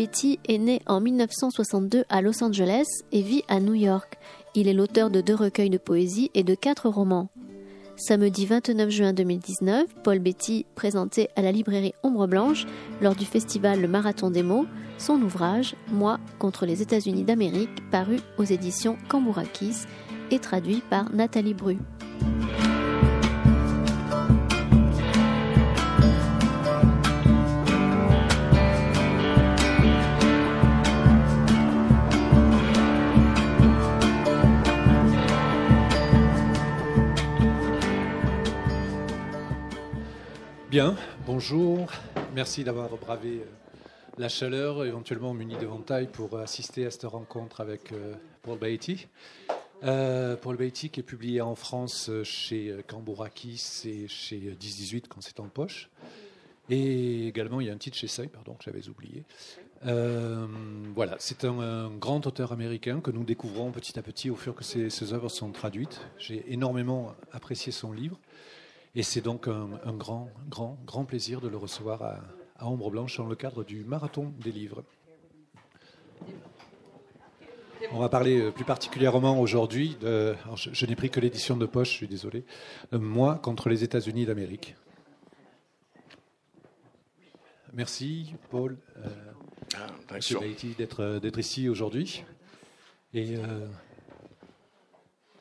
Paul Beatty est né en 1962 à Los Angeles et vit à New York. Il est l'auteur de deux recueils de poésie et de quatre romans. Samedi 29 juin 2019, Paul Betty présentait à la librairie Ombre Blanche, lors du festival Le Marathon des mots, son ouvrage Moi contre les États-Unis d'Amérique, paru aux éditions Cambourakis et traduit par Nathalie Bru. Bonjour. Merci d'avoir bravé euh, la chaleur, éventuellement muni d'éventail pour assister à cette rencontre avec euh, Paul Beatty. Euh, Paul Beatty qui est publié en France chez Cambourakis et chez 1018 quand c'est en poche. Et également, il y a un titre chez Seuil, pardon, que j'avais oublié. voilà, c'est un, grand auteur américain que nous découvrons petit à petit au fur que ses, ses œuvres sont traduites. J'ai énormément apprécié son livre. Et c'est donc un, grand, grand, grand plaisir de le recevoir à, Ombre Blanche dans le cadre du Marathon des livres. On va parler euh, plus particulièrement aujourd'hui, de, je, n'ai pris que l'édition de poche, je suis désolé, Moi contre les États-Unis d'Amérique. Merci Paul, euh, ah, d'être ici aujourd'hui. Et euh,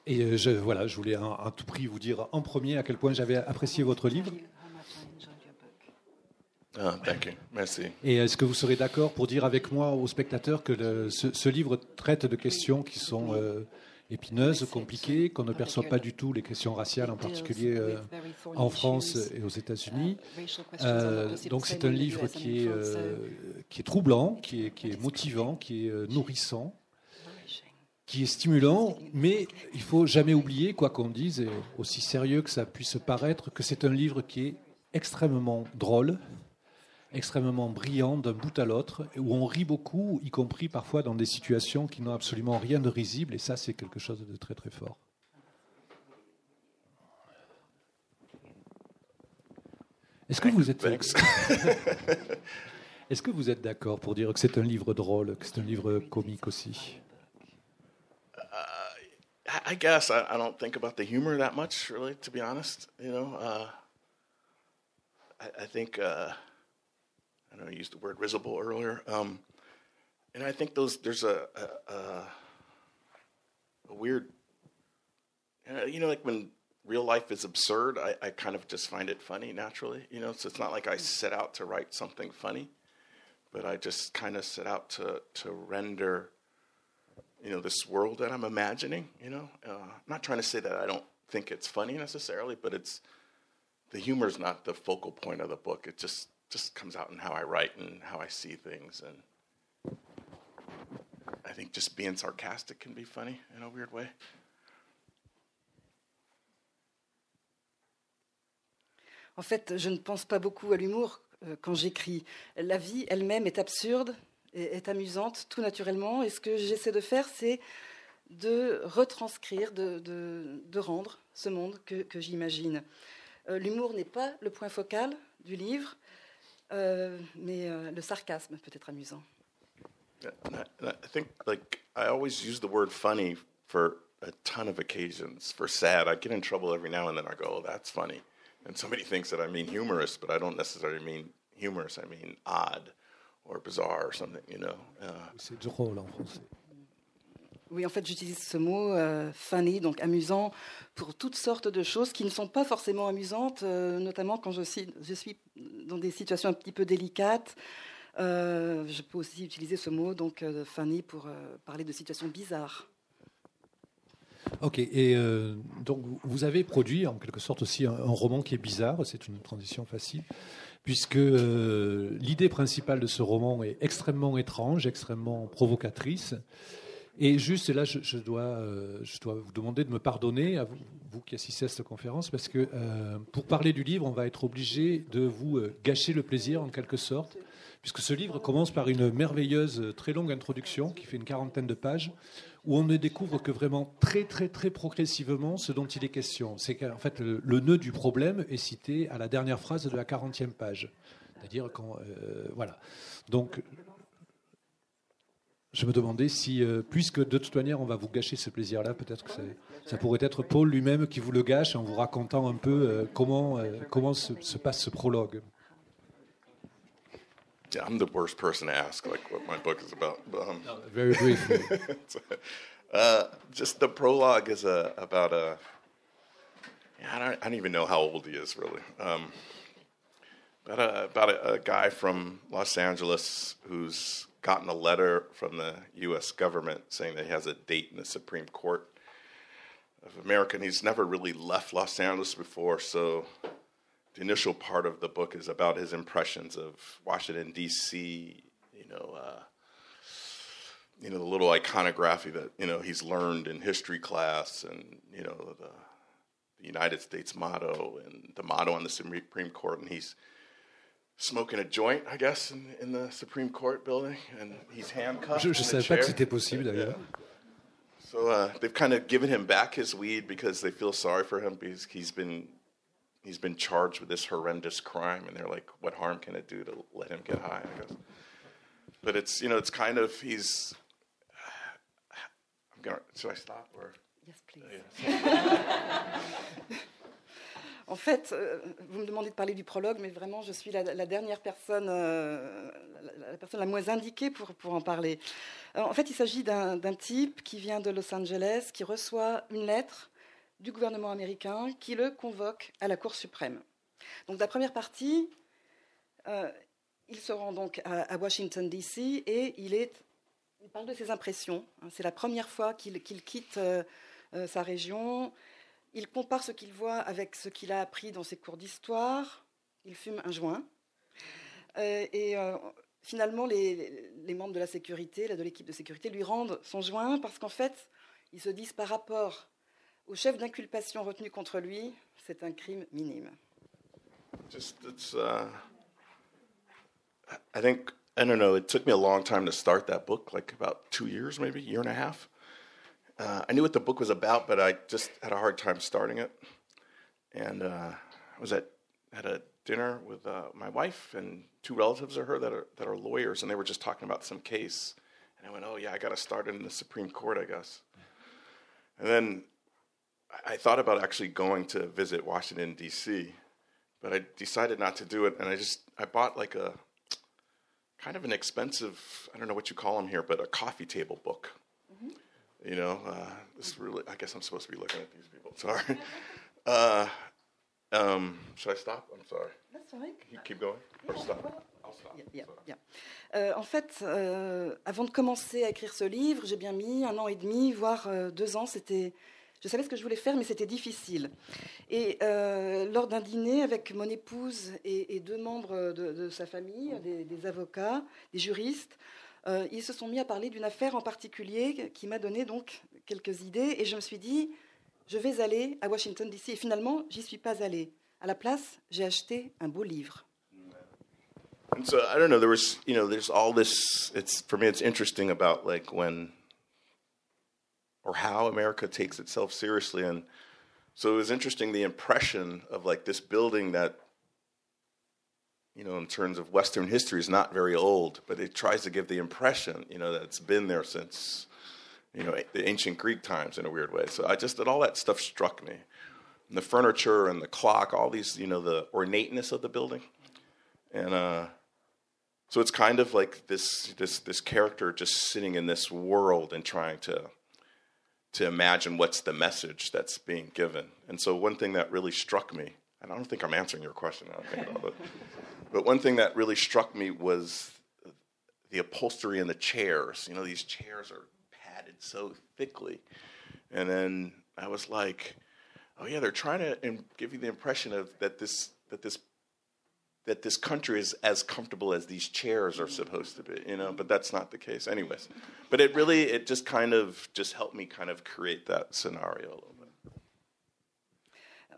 et euh, je, voilà, je voulais à, tout prix vous dire en premier à quel point j'avais apprécié votre livre. Ah, Merci. Et est-ce que vous serez d'accord pour dire avec moi aux spectateurs que ce, livre traite de questions qui sont euh, épineuses, compliquées, qu'on ne perçoit pas du tout, les questions raciales en particulier euh, en France et aux États-Unis. donc c'est un livre qui est, qui est troublant, qui est, qui est motivant, qui est nourrissant qui est stimulant, mais il faut jamais oublier, quoi qu'on dise, et aussi sérieux que ça puisse paraître, que c'est un livre qui est extrêmement drôle, extrêmement brillant d'un bout à l'autre, où on rit beaucoup, y compris parfois dans des situations qui n'ont absolument rien de risible, et ça c'est quelque chose de très très fort. Est-ce que vous êtes Est-ce que vous êtes d'accord pour dire que c'est un livre drôle, que c'est un livre comique aussi? I guess I, I, don't think about the humor that much, really, to be honest. You know, uh, I, I, think uh, I know I used the word risible earlier, um, and I think those there's a a, a weird, uh, you know, like when real life is absurd, I, I kind of just find it funny naturally. You know, so it's not like I set out to write something funny, but I just kind of set out to to render you know, this world that I'm imagining. You know, uh, I'm not trying to say that I don't think it's funny necessarily, but it's the humor is not the focal point of the book. It just just comes out in how I write and how I see things, and I think just being sarcastic can be funny in a weird way. En fait, je ne pense pas beaucoup à l'humour euh, quand j'écris. La vie elle-même est absurde est, amusante tout naturellement. Et ce que j'essaie de faire, c'est de retranscrire, de, de, rendre ce monde que, j'imagine. Euh, l'humour n'est pas le point focal du livre, euh, mais euh, le sarcasme peut être amusant. I think like I always use the word funny for a ton of occasions. For sad, I get in trouble every now and then. I go, "Oh, that's funny," and somebody thinks that I mean humorous, but I don't necessarily mean humorous. I mean odd. Or bizarre or something, you know. Uh, C'est drôle en français. Oui, en fait, j'utilise ce mot euh, funny, donc amusant, pour toutes sortes de choses qui ne sont pas forcément amusantes, euh, notamment quand je suis, je suis dans des situations un petit peu délicates. Euh, je peux aussi utiliser ce mot, donc funny, pour parler de situations bizarres. Ok, et donc vous avez produit en quelque sorte aussi un roman qui est bizarre, c'est une transition facile puisque euh, l'idée principale de ce roman est extrêmement étrange, extrêmement provocatrice. Et juste, là, je, dois, euh, je dois vous demander de me pardonner, à vous, vous qui assistez à cette conférence, parce que euh, pour parler du livre, on va être obligé de vous gâcher le plaisir en quelque sorte, puisque ce livre commence par une merveilleuse, très longue introduction qui fait une quarantaine de pages, où on ne découvre que vraiment très très très progressivement ce dont il est question. C'est qu'en fait le, nœud du problème est cité à la dernière phrase de la 40e page. C'est-à-dire quand. voilà. Donc, je me demandais si, puisque de toute manière, on va vous gâcher ce plaisir-là, peut-être que ça pourrait être Paul lui-même qui vous le gâche en vous racontant un peu comment, comment se, se passe ce prologue. Yeah, I'm the worst person to ask, like what my book is about. But, um, no, very briefly. uh, just the prologue is a, about a. Yeah, I, don't, I don't even know how old he is really. Um, about a, about a, a guy from Los Angeles who's gotten a letter from the U.S. government saying that he has a date in the Supreme Court of America, and he's never really left Los Angeles before, so the initial part of the book is about his impressions of Washington D.C. You know, uh, you know the little iconography that you know he's learned in history class, and you know the, the United States motto and the motto on the Supreme Court, and he's smoking a joint, I guess, in, in the Supreme Court building, and he's handcuffed. Je ne savais pas que c'était possible d'ailleurs. So uh, they've kind of given him back his weed because they feel sorry for him because he's been he's been charged with this horrendous crime, and they're like, what harm can it do to let him get high? I guess. But it's you know it's kind of he's. I'm gonna. Should I stop or? Yes, please. En fait, euh, vous me demandez de parler du prologue, mais vraiment, je suis la, la dernière personne, euh, la, la, personne la moins indiquée pour, pour en parler. Alors, en fait, il s'agit d'un type qui vient de Los Angeles, qui reçoit une lettre du gouvernement américain qui le convoque à la Cour suprême. Donc la première partie, euh, il se rend donc à, Washington, D.C. et il, parle de ses impressions. C'est la première fois qu'il quitte euh, euh, sa région. Il compare ce qu'il voit avec ce qu'il a appris dans ses cours d'histoire. Il fume un joint. et finalement, les, les, membres de la sécurité, de l'équipe de sécurité, lui rendent son joint parce qu'en fait, ils se disent par rapport au chef d'inculpation retenu contre lui, c'est un crime minime. Just, it's, uh, I think, I don't know, it took me a long time to start that book, like about two years, maybe, year and a half. Uh, I knew what the book was about, but I just had a hard time starting it. And uh, I was at, at a dinner with uh, my wife and two relatives of her that are, that are lawyers, and they were just talking about some case. And I went, oh, yeah, I got to start it in the Supreme Court, I guess. And then I thought about actually going to visit Washington D.C., but I decided not to do it, and I just I bought like a kind of an expensive I don't know what you call them here, but a coffee table book. Mm-hmm. You know, uh, this really I guess I'm supposed to be looking at these people. Sorry. uh, um, should I stop? I'm sorry. That's all right. You keep going or stop. I'll stop. Yeah, yeah, euh, en fait, euh, avant de commencer à écrire ce livre, j'ai bien mis un an et demi, voire euh, deux ans. C'était Je savais ce que je voulais faire, mais c'était difficile. Et euh, lors d'un dîner avec mon épouse et, deux membres de, sa famille, des, avocats, des juristes, euh, ils se sont mis à parler d'une affaire en particulier qui m'a donné donc quelques idées. Et je me suis dit, je vais aller à Washington DC. Et finalement, j'y suis pas allée. À la place, j'ai acheté un beau livre. And so I don't know. There was, you know, there's all this. It's for me. It's interesting about or how America takes itself seriously. And so it was interesting the impression of like this building that, you know, in terms of Western history is not very old, but it tries to give the impression, you know, that it's been there since, you know, the ancient Greek times in a weird way. So I just, that all that stuff struck me. And the furniture and the clock, all these, you know, the ornateness of the building. And, uh, so it's kind of like this, this, this character just sitting in this world and trying to to imagine what's the message that's being given. And so, one thing that really struck me, and I don't think I'm answering your question, it, but one thing that really struck me was the upholstery and the chairs. You know, these chairs are padded so thickly. And then I was like, oh, yeah, they're trying to give you the impression of that this, that this that this country is as comfortable as these chairs are supposed to be, you know, but that's not the case anyways. But it really, it just kind of, just helped me kind of create that scenario a little bit.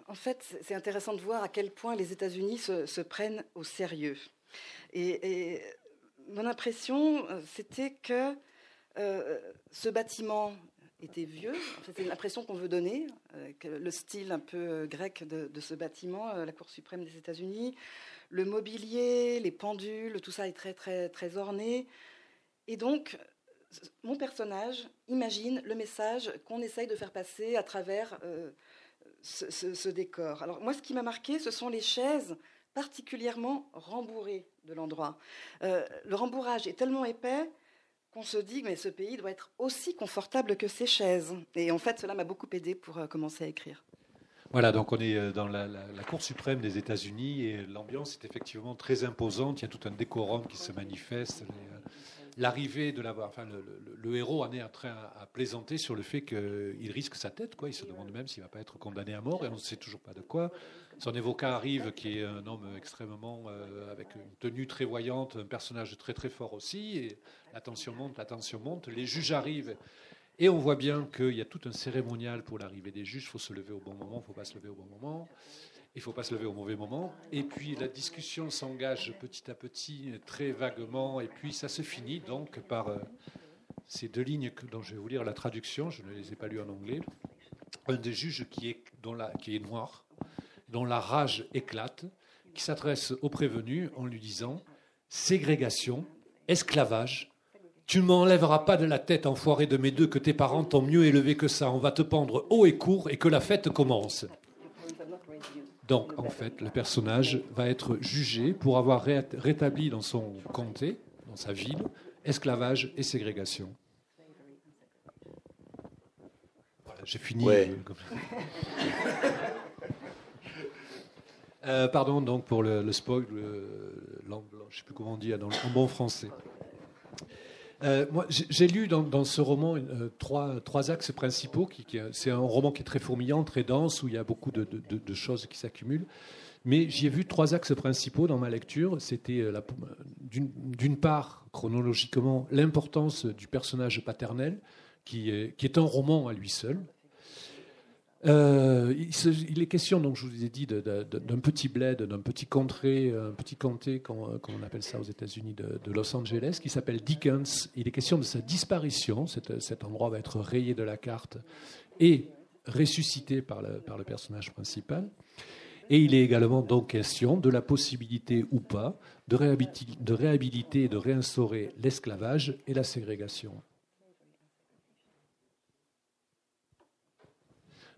En fait, c'est intéressant de voir à quel point les États-Unis se, se, prennent au sérieux. Et, et mon impression, euh, c'était que euh, ce bâtiment était vieux. c'est l'impression qu'on veut donner, le style un peu grec de, de ce bâtiment, la Cour suprême des États-Unis. Le mobilier, les pendules, tout ça est très, très, très orné. Et donc, mon personnage imagine le message qu'on essaye de faire passer à travers ce, décor. Alors moi, ce qui m'a marqué, ce sont les chaises particulièrement rembourrées de l'endroit. Euh, le rembourrage est tellement épais qu'on se dit mais ce pays doit être aussi confortable que ces chaises. Et en fait, cela m'a beaucoup aidé pour euh, commencer à écrire. Voilà, donc on est euh, dans la, Cour suprême des États-Unis et l'ambiance est effectivement très imposante. Il y a tout un décorum qui se manifeste l'arrivée de la. Enfin, le, héros en est en train à, plaisanter sur le fait qu'il risque sa tête. Quoi. Il se demande même s'il ne va pas être condamné à mort et on ne sait toujours pas de quoi. Son avocat arrive, qui est un homme extrêmement. Euh, avec une tenue très voyante, un personnage très très fort aussi. Et la tension monte, la tension monte. Les juges arrivent. Et on voit bien qu'il y a tout un cérémonial pour l'arrivée des juges. Il faut se lever au bon moment, il ne faut pas se lever au bon moment. Il ne faut pas se lever au mauvais moment. Et puis la discussion s'engage petit à petit, très vaguement, et puis ça se finit donc par euh, ces deux lignes dont je vais vous lire la traduction, je ne les ai pas lues en anglais. Un des juges qui est, la, qui est noir, dont la rage éclate, qui s'adresse au prévenu en lui disant Ségrégation, esclavage, tu ne m'enlèveras pas de la tête, enfoiré de mes deux, que tes parents t'ont mieux élevé que ça. On va te pendre haut et court et que la fête commence. Donc, en fait, le personnage va être jugé pour avoir rétabli dans son comté, dans sa ville, esclavage et ségrégation. j'ai fini. Euh, pardon donc pour le, spoil, je ne sais plus comment on dit en bon français. Euh, moi, j'ai lu dans, ce roman euh, trois, axes principaux. Qui, c'est un roman qui est très fourmillant, très dense, où il y a beaucoup de, choses qui s'accumulent. Mais j'y ai vu trois axes principaux dans ma lecture. C'était euh, d'une part, chronologiquement, l'importance du personnage paternel, qui est un roman à lui seul, euh, il, est question, donc je vous ai dit, d'un petit bled, d'un petit contrée, un petit comté, comme on appelle ça aux États-Unis, de, Los Angeles, qui s'appelle Dickens. Il est question de sa disparition. Cet, endroit va être rayé de la carte et ressuscité par le, personnage principal. Et il est également donc question de la possibilité ou pas de réhabiliter et de réinstaurer l'esclavage et la ségrégation.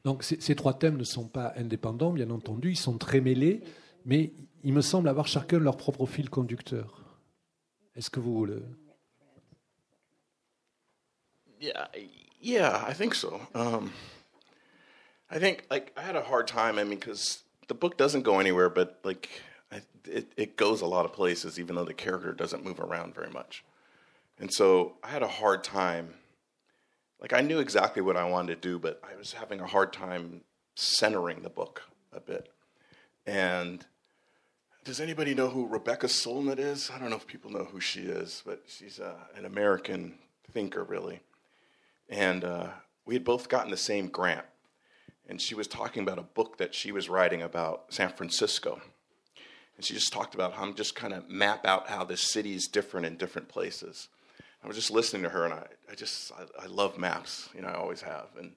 Donc ces trois thèmes ne sont pas indépendants, bien entendu, ils sont très mêlés, mais il me semble avoir chacun leur propre fil conducteur. Est-ce que vous le... Yeah, yeah, I think so. Um, I think like I had a hard time. I mean, because the book doesn't go anywhere, but like I, it, it goes a lot of places, even though the character doesn't move around very much. And so I had a hard time like I knew exactly what I wanted to do, but I was having a hard time centering the book a bit. And does anybody know who Rebecca Solnit is? I don't know if people know who she is, but she's uh, an American thinker, really. And uh, we had both gotten the same grant. And she was talking about a book that she was writing about San Francisco. And she just talked about how I'm just kind of map out how this city is different in different places. I was just listening to her, and I, I just I, I love maps, you know, I always have, and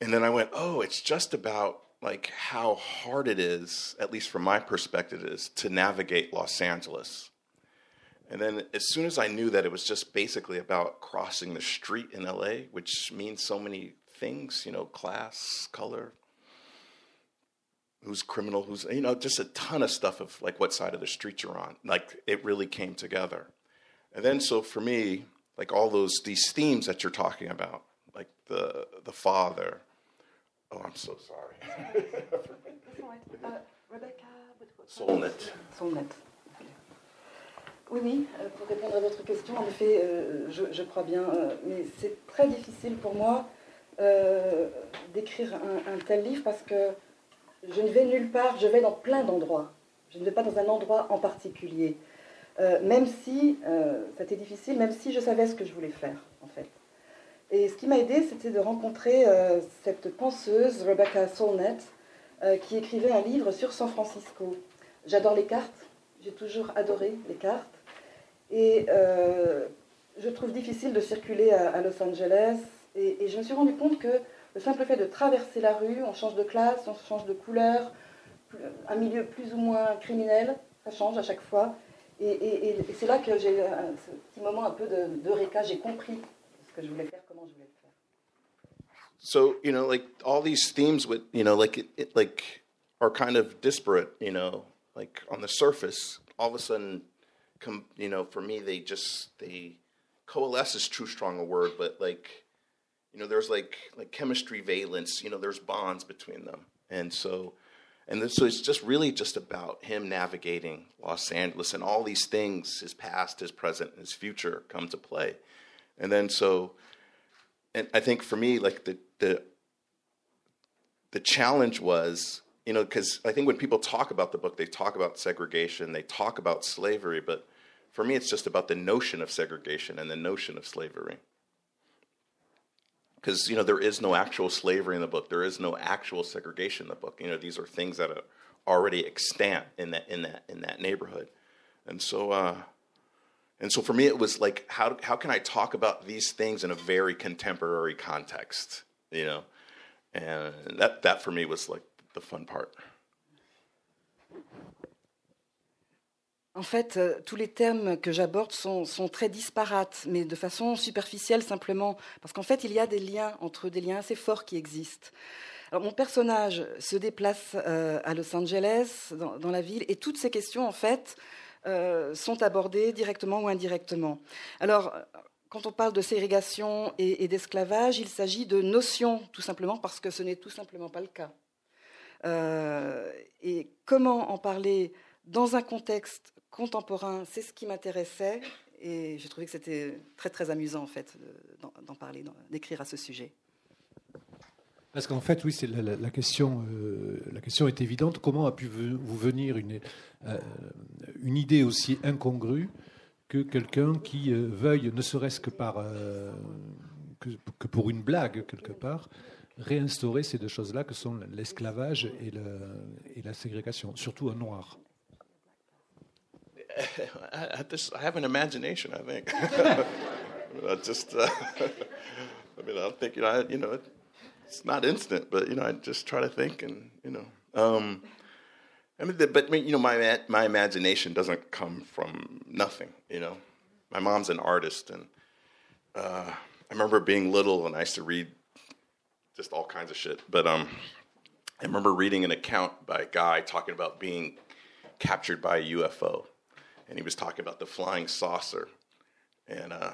and then I went, oh, it's just about like how hard it is, at least from my perspective, is to navigate Los Angeles. And then as soon as I knew that it was just basically about crossing the street in LA, which means so many things, you know, class, color, who's criminal, who's you know, just a ton of stuff of like what side of the street you're on. Like it really came together. And then, so for me, like all those these themes that you're talking about, like the the father. Oh, I'm so sorry. uh, Rebecca. Solnit. Solnit. Oui, oui, euh, pour répondre à votre question, en effet, euh, je, je, crois bien, euh, mais c'est très difficile pour moi euh, d'écrire un, un, tel livre parce que je ne vais nulle part, je vais dans plein d'endroits. Je ne vais pas dans un endroit en particulier. Euh, même si euh, c'était difficile, même si je savais ce que je voulais faire, en fait. Et ce qui m'a aidé, c'était de rencontrer euh, cette penseuse, Rebecca Solnett, qui écrivait un livre sur San Francisco. J'adore les cartes, j'ai toujours adoré les cartes. Et je trouve difficile de circuler à, Los Angeles Et, je me suis rendu compte que le simple fait de traverser la rue, on change de classe, on change de couleur, un milieu plus ou moins criminel, ça change à chaque fois. Et, c'est là que j'ai un ce petit moment un peu de, de réca, j'ai compris ce que je voulais faire, comment je voulais le faire. So you know, like all these themes with you know, like it, it like are kind of disparate. You know, like on the surface, all of a sudden, come you know, for me, they just they coalesce is too strong a word, but like you know, there's like like chemistry valence. You know, there's bonds between them, and so and so it's just really just about him navigating Los Angeles and all these things, his past, his present, his future come to play. And then so, and I think for me, like the the the challenge was, you know, because I think when people talk about the book, they talk about segregation, they talk about slavery, but for me, it's just about the notion of segregation and the notion of slavery because you know there is no actual slavery in the book. There is no actual segregation in the book. You know these are things that are already extant in that in that in that neighborhood, and so uh, and so for me it was like how how can I talk about these things in a very contemporary context, you know, and that that for me was like the fun part. En fait, euh, tous les termes que j'aborde sont, très disparates, mais de façon superficielle simplement, parce qu'en fait, il y a des liens entre des liens assez forts qui existent. Alors, mon personnage se déplace euh, à Los Angeles, dans, la ville, et toutes ces questions, en fait, euh, sont abordées directement ou indirectement. Alors, quand on parle de ségrégation et d'esclavage, il s'agit de notions, tout simplement, parce que ce n'est tout simplement pas le cas. et comment en parler dans un contexte contemporain, c'est ce qui m'intéressait et j'ai trouvé que c'était très très amusant en fait d'en parler, d'écrire à ce sujet. Parce qu'en fait, oui, c'est la, question, euh, la question est évidente. Comment a pu vous venir une, euh, une idée aussi incongrue que quelqu'un qui euh, veuille, ne serait-ce que par que, pour une blague quelque part, réinstaurer ces deux choses-là que sont l'esclavage et, et la ségrégation, surtout un noir? I, this, I have an imagination, I think. I just, uh, I mean, I think, you know, I, you know, it's not instant, but, you know, I just try to think and, you know, um, I mean, the, but you know, my my imagination doesn't come from nothing. You know, my mom's an artist, and uh, I remember being little, and I used to read just all kinds of shit. But um, I remember reading an account by a guy talking about being captured by a UFO, and he was talking about the flying saucer, and uh,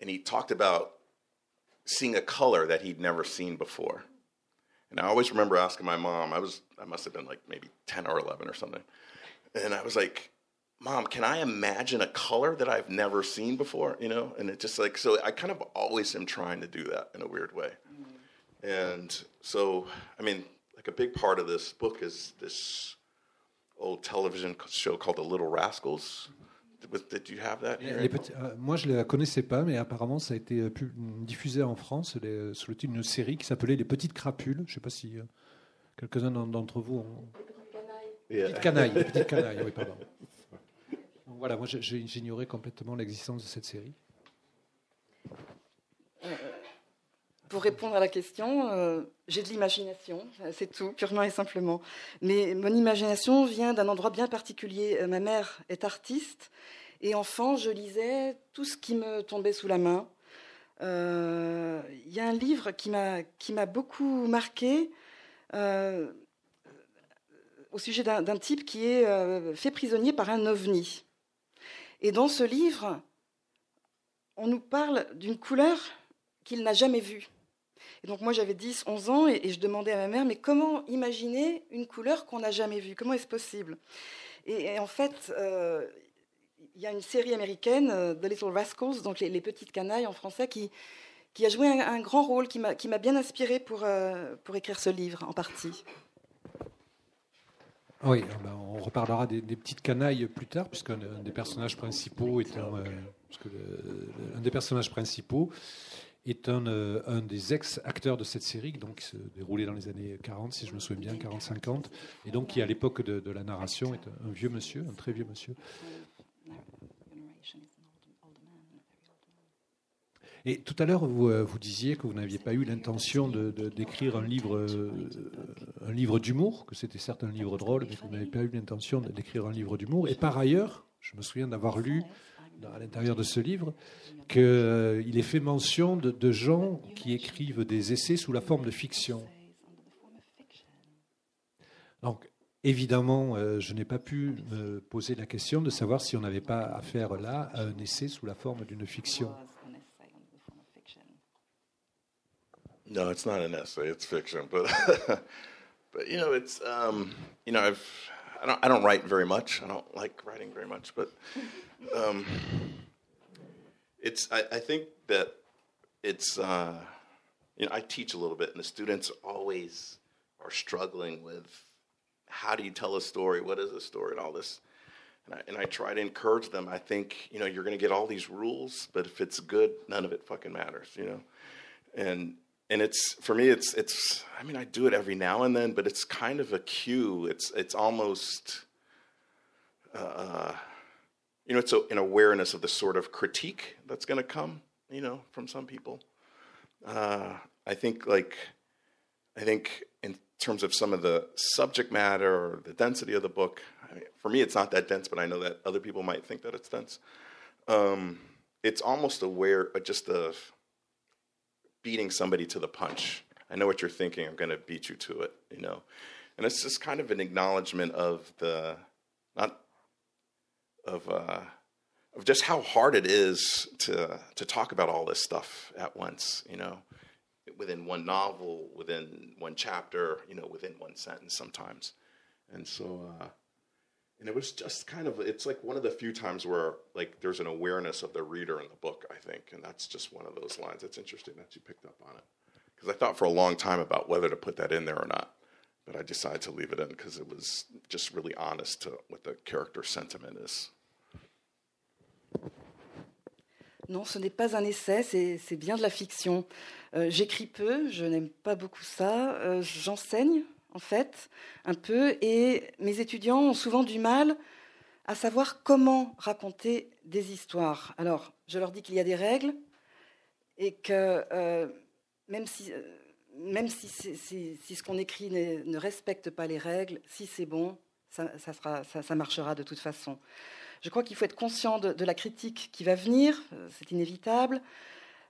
and he talked about seeing a color that he'd never seen before. And I always remember asking my mom. I was I must have been like maybe ten or eleven or something, and I was like, "Mom, can I imagine a color that I've never seen before?" You know, and it just like so. I kind of always am trying to do that in a weird way, mm-hmm. and so I mean, like a big part of this book is this old television show called The Little Rascals. Did you have that here? Petits, euh, moi, je ne la connaissais pas, mais apparemment, ça a été euh, diffusé en France les, sous le titre d'une série qui s'appelait Les Petites Crapules. Je ne sais pas si euh, quelques-uns d'entre vous ont. Les petites canailles. les petites canailles, oui, pardon. Donc, voilà, moi, j'ignorais complètement l'existence de cette série. Pour répondre à la question, euh, j'ai de l'imagination, c'est tout, purement et simplement. Mais mon imagination vient d'un endroit bien particulier. Euh, ma mère est artiste et enfant, je lisais tout ce qui me tombait sous la main. Il euh, y a un livre qui m'a beaucoup marqué au sujet d'un type qui est fait prisonnier par un ovni. Et dans ce livre, on nous parle d'une couleur qu'il n'a jamais vue donc moi j'avais 10, 11 ans et, je demandais à ma mère, mais comment imaginer une couleur qu'on n'a jamais vue? Comment est-ce possible? Et, en fait, euh, il y a une série américaine, euh, The Little Rascals, donc les, petites canailles en français, qui, qui a joué un, grand rôle, qui m'a bien inspiré pour, euh, pour écrire ce livre en partie. Oui, ah ben, on reparlera des, petites canailles plus tard, puisqu'un des personnages principaux est un, un des personnages principaux est un, euh, un des ex-acteurs de cette série, donc, qui se déroulait dans les années 40, si je me souviens bien, 40-50, et donc qui, à l'époque de, de, la narration, est un, vieux monsieur, un très vieux monsieur. Et tout à l'heure, vous, euh, vous, disiez que vous n'aviez pas eu l'intention de, d'écrire un livre, euh, un livre d'humour, que c'était certes un livre drôle, mais que vous n'avez pas eu l'intention d'écrire un livre d'humour. Et par ailleurs, je me souviens d'avoir lu à l'intérieur de ce livre qu'il est fait mention de, de gens qui écrivent des essais sous la forme de fiction. Donc, Évidemment, euh, je n'ai pas pu me poser la question de savoir si on n'avait pas affaire là à un essai sous la forme d'une fiction. No, it's not an essay; it's fiction. But, but you know, it's um, you know, I've I don't I don't write very much. I don't like writing very much, but um, it's I, I think that it's uh, you know I teach a little bit, and the students always are struggling with how do you tell a story? What is a story? And all this. And I, and I try to encourage them. I think, you know, you're going to get all these rules, but if it's good, none of it fucking matters, you know? And, and it's, for me, it's, it's, I mean, I do it every now and then, but it's kind of a cue. It's, it's almost, uh, you know, it's a, an awareness of the sort of critique that's going to come, you know, from some people. Uh, I think, like, I think in terms of some of the subject matter or the density of the book, I mean, for me, it's not that dense, but I know that other people might think that it's dense. Um, it's almost aware, uh, just of beating somebody to the punch. I know what you're thinking. I'm going to beat you to it, you know. And it's just kind of an acknowledgement of the, not of, uh, of just how hard it is to to talk about all this stuff at once, you know within one novel, within one chapter, you know, within one sentence sometimes. And so, uh, and it was just kind of, it's like one of the few times where like there's an awareness of the reader in the book, I think. And that's just one of those lines. It's interesting that you picked up on it. Because I thought for a long time about whether to put that in there or not. But I decided to leave it in because it was just really honest to what the character sentiment is. Non, ce n'est pas un essai, c'est bien de la fiction. Euh, j'écris peu, je n'aime pas beaucoup ça. Euh, j'enseigne, en fait, un peu, et mes étudiants ont souvent du mal à savoir comment raconter des histoires. Alors, je leur dis qu'il y a des règles, et que euh, même si, ce qu'on écrit ne, respecte pas les règles, si c'est bon, ça marchera de toute façon. Je crois qu'il faut être conscient de, la critique qui va venir, euh, c'est inévitable.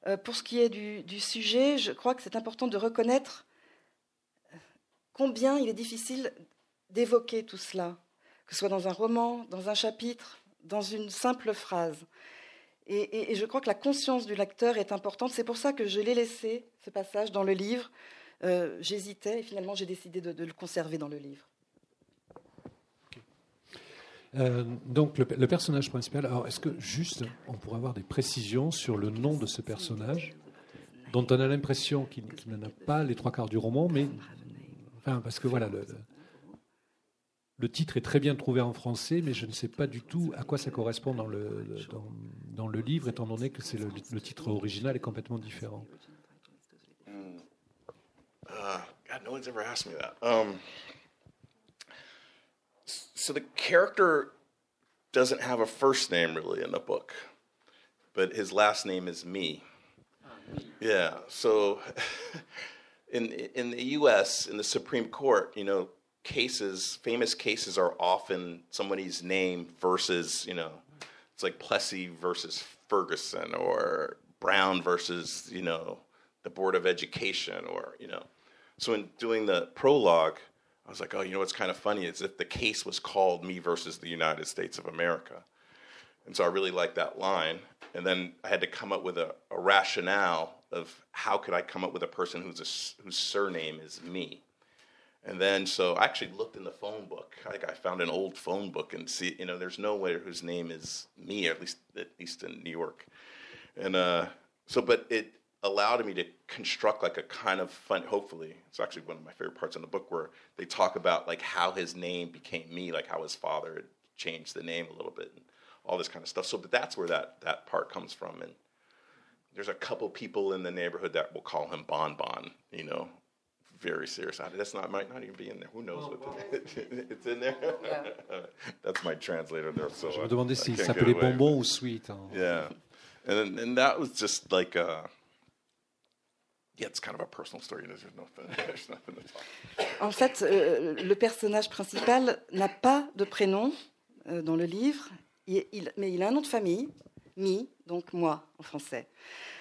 Euh, pour ce qui est du, sujet, je crois que c'est important de reconnaître combien il est difficile d'évoquer tout cela, que ce soit dans un roman, dans un chapitre, dans une simple phrase. Et, je crois que la conscience du lecteur est importante. C'est pour ça que je l'ai laissé, ce passage, dans le livre. Euh, j'hésitais et finalement j'ai décidé de le conserver dans le livre. Euh, donc le, personnage principal, alors est-ce que juste on pourrait avoir des précisions sur le nom de ce personnage dont on a l'impression qu'il n'en a pas les trois quarts du roman, mais enfin parce que voilà le, le, titre est très bien trouvé en français, mais je ne sais pas du tout à quoi ça correspond dans le, dans, le livre, étant donné que le, titre original est complètement différent. Uh, God, no one's ever asked me. Um, so the character doesn't have a first name really in the book, but his last name is me. Ah, yeah. So in in the U.S. in the Supreme Court, you know, cases, famous cases, are often somebody's name versus you know, it's like Plessy versus Ferguson or Brown versus you know the Board of Education or you know. So in doing the prologue I was like, oh, you know what's kind of funny is if the case was called Me versus the United States of America. And so I really liked that line. And then I had to come up with a, a rationale of how could I come up with a person whose, a, whose surname is me. And then so I actually looked in the phone book. Like I found an old phone book and see, you know, there's no way whose name is me, at least at least in New York. And uh, so, but it allowed me to construct like a kind of fun hopefully it's actually one of my favorite parts in the book where they talk about like how his name became me like how his father had changed the name a little bit and all this kind of stuff. So but that's where that that part comes from. And there's a couple people in the neighborhood that will call him bon bon you know very serious. That's not might not even be in there. Who knows oh, what the, it's in there? That's my translator there so je me demandais s'il s'appelait bonbon ou sweet yeah. And and that was just like a En fait, euh, le personnage principal n'a pas de prénom euh, dans le livre, mais il a un nom de famille, Mi, donc moi en français.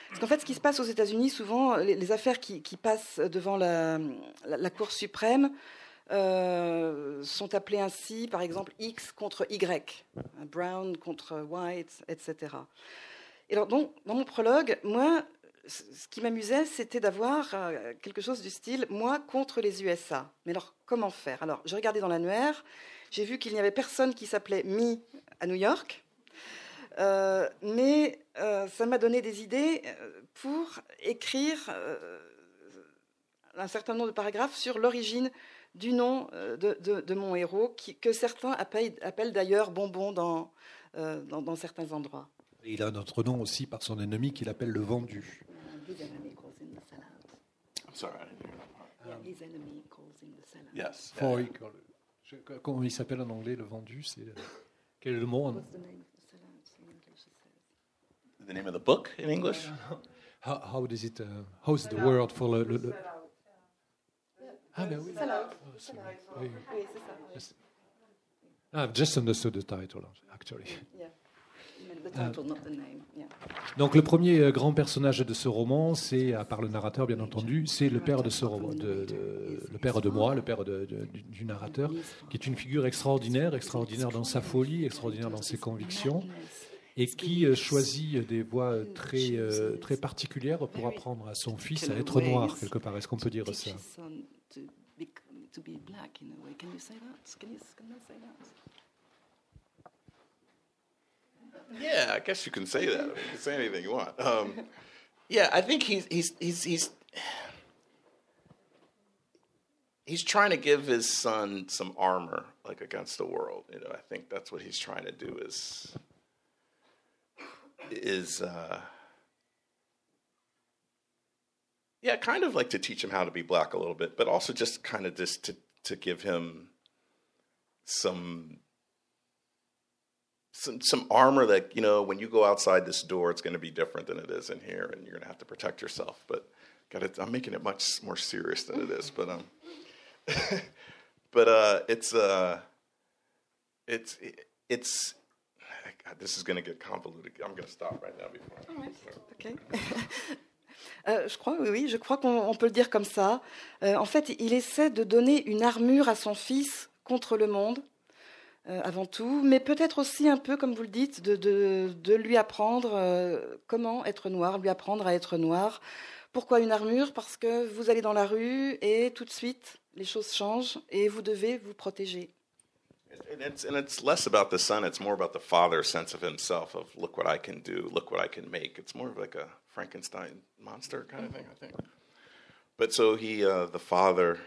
Parce qu'en fait, ce qui se passe aux États-Unis, souvent, les, les affaires qui, passent devant la, Cour suprême euh, sont appelées ainsi, par exemple, X contre Y, Brown contre White, etc. Et alors, donc, dans mon prologue, moi, ce qui m'amusait, c'était d'avoir euh, quelque chose du style moi contre les USA. Mais alors, comment faire? Alors, j'ai regardé dans l'annuaire, j'ai vu qu'il n'y avait personne qui s'appelait Mi à New York. Euh, mais euh, ça m'a donné des idées pour écrire un certain nombre de paragraphes sur l'origine du nom de, mon héros, que certains appellent, d'ailleurs bonbon dans, certains endroits. Il a un autre nom aussi par son ennemi qu'il appelle le vendu. his enemy calls him the sellout. I'm sorry, I didn't hear that part. Yeah, his enemy calls him the sellout. Yes. For, yeah. je, comment il s'appelle en anglais le vendu C'est euh, quel est le mot en... The name of the? It. The name of the book in English. How, how does it? Uh, how's the word for le? le, le... Ah, ben oui. Oh. Oui. Yes. Ah, I've just understood the title, actually. Yeah. Donc le premier euh, grand personnage de ce roman, c'est, à part le narrateur bien entendu, c'est le père de ce roman, de, de- le père de moi, le père de- du, narrateur, qui est une figure extraordinaire, extraordinaire dans sa folie, extraordinaire dans ses convictions, et qui euh, choisit des voies très, euh, très particulières pour apprendre à son fils à être noir, quelque part. Est-ce qu'on peut dire ça? Yeah, I guess you can say that. I mean, you can say anything you want. Um, yeah, I think he's he's he's he's he's trying to give his son some armor, like against the world. You know, I think that's what he's trying to do. Is is uh, yeah, kind of like to teach him how to be black a little bit, but also just kind of just to to give him some some some armor that you know when you go outside this door it's going to be different than it is in here and you're going to have to protect yourself but got it i'm making it much more serious than it is but um but uh it's uh it's it's God, this is going to get convoluted i'm going to stop right now before Ok. Euh, je crois, oui, oui, je crois qu'on on peut le dire comme ça. Euh, en fait, il essaie de donner une armure à son fils contre le monde, euh, avant tout, mais peut-être aussi un peu, comme vous le dites, de, de- de lui apprendre euh, comment être noir, lui apprendre à être noir. Pourquoi une armure? Parce que vous allez dans la rue et tout de suite, les choses changent et vous devez vous protéger. And it's and it's less about the son; it's more about the father's sense of himself. Of look what I can do, look what I can make. It's more of like a Frankenstein monster kind of thing, I think. But so he, uh, the father,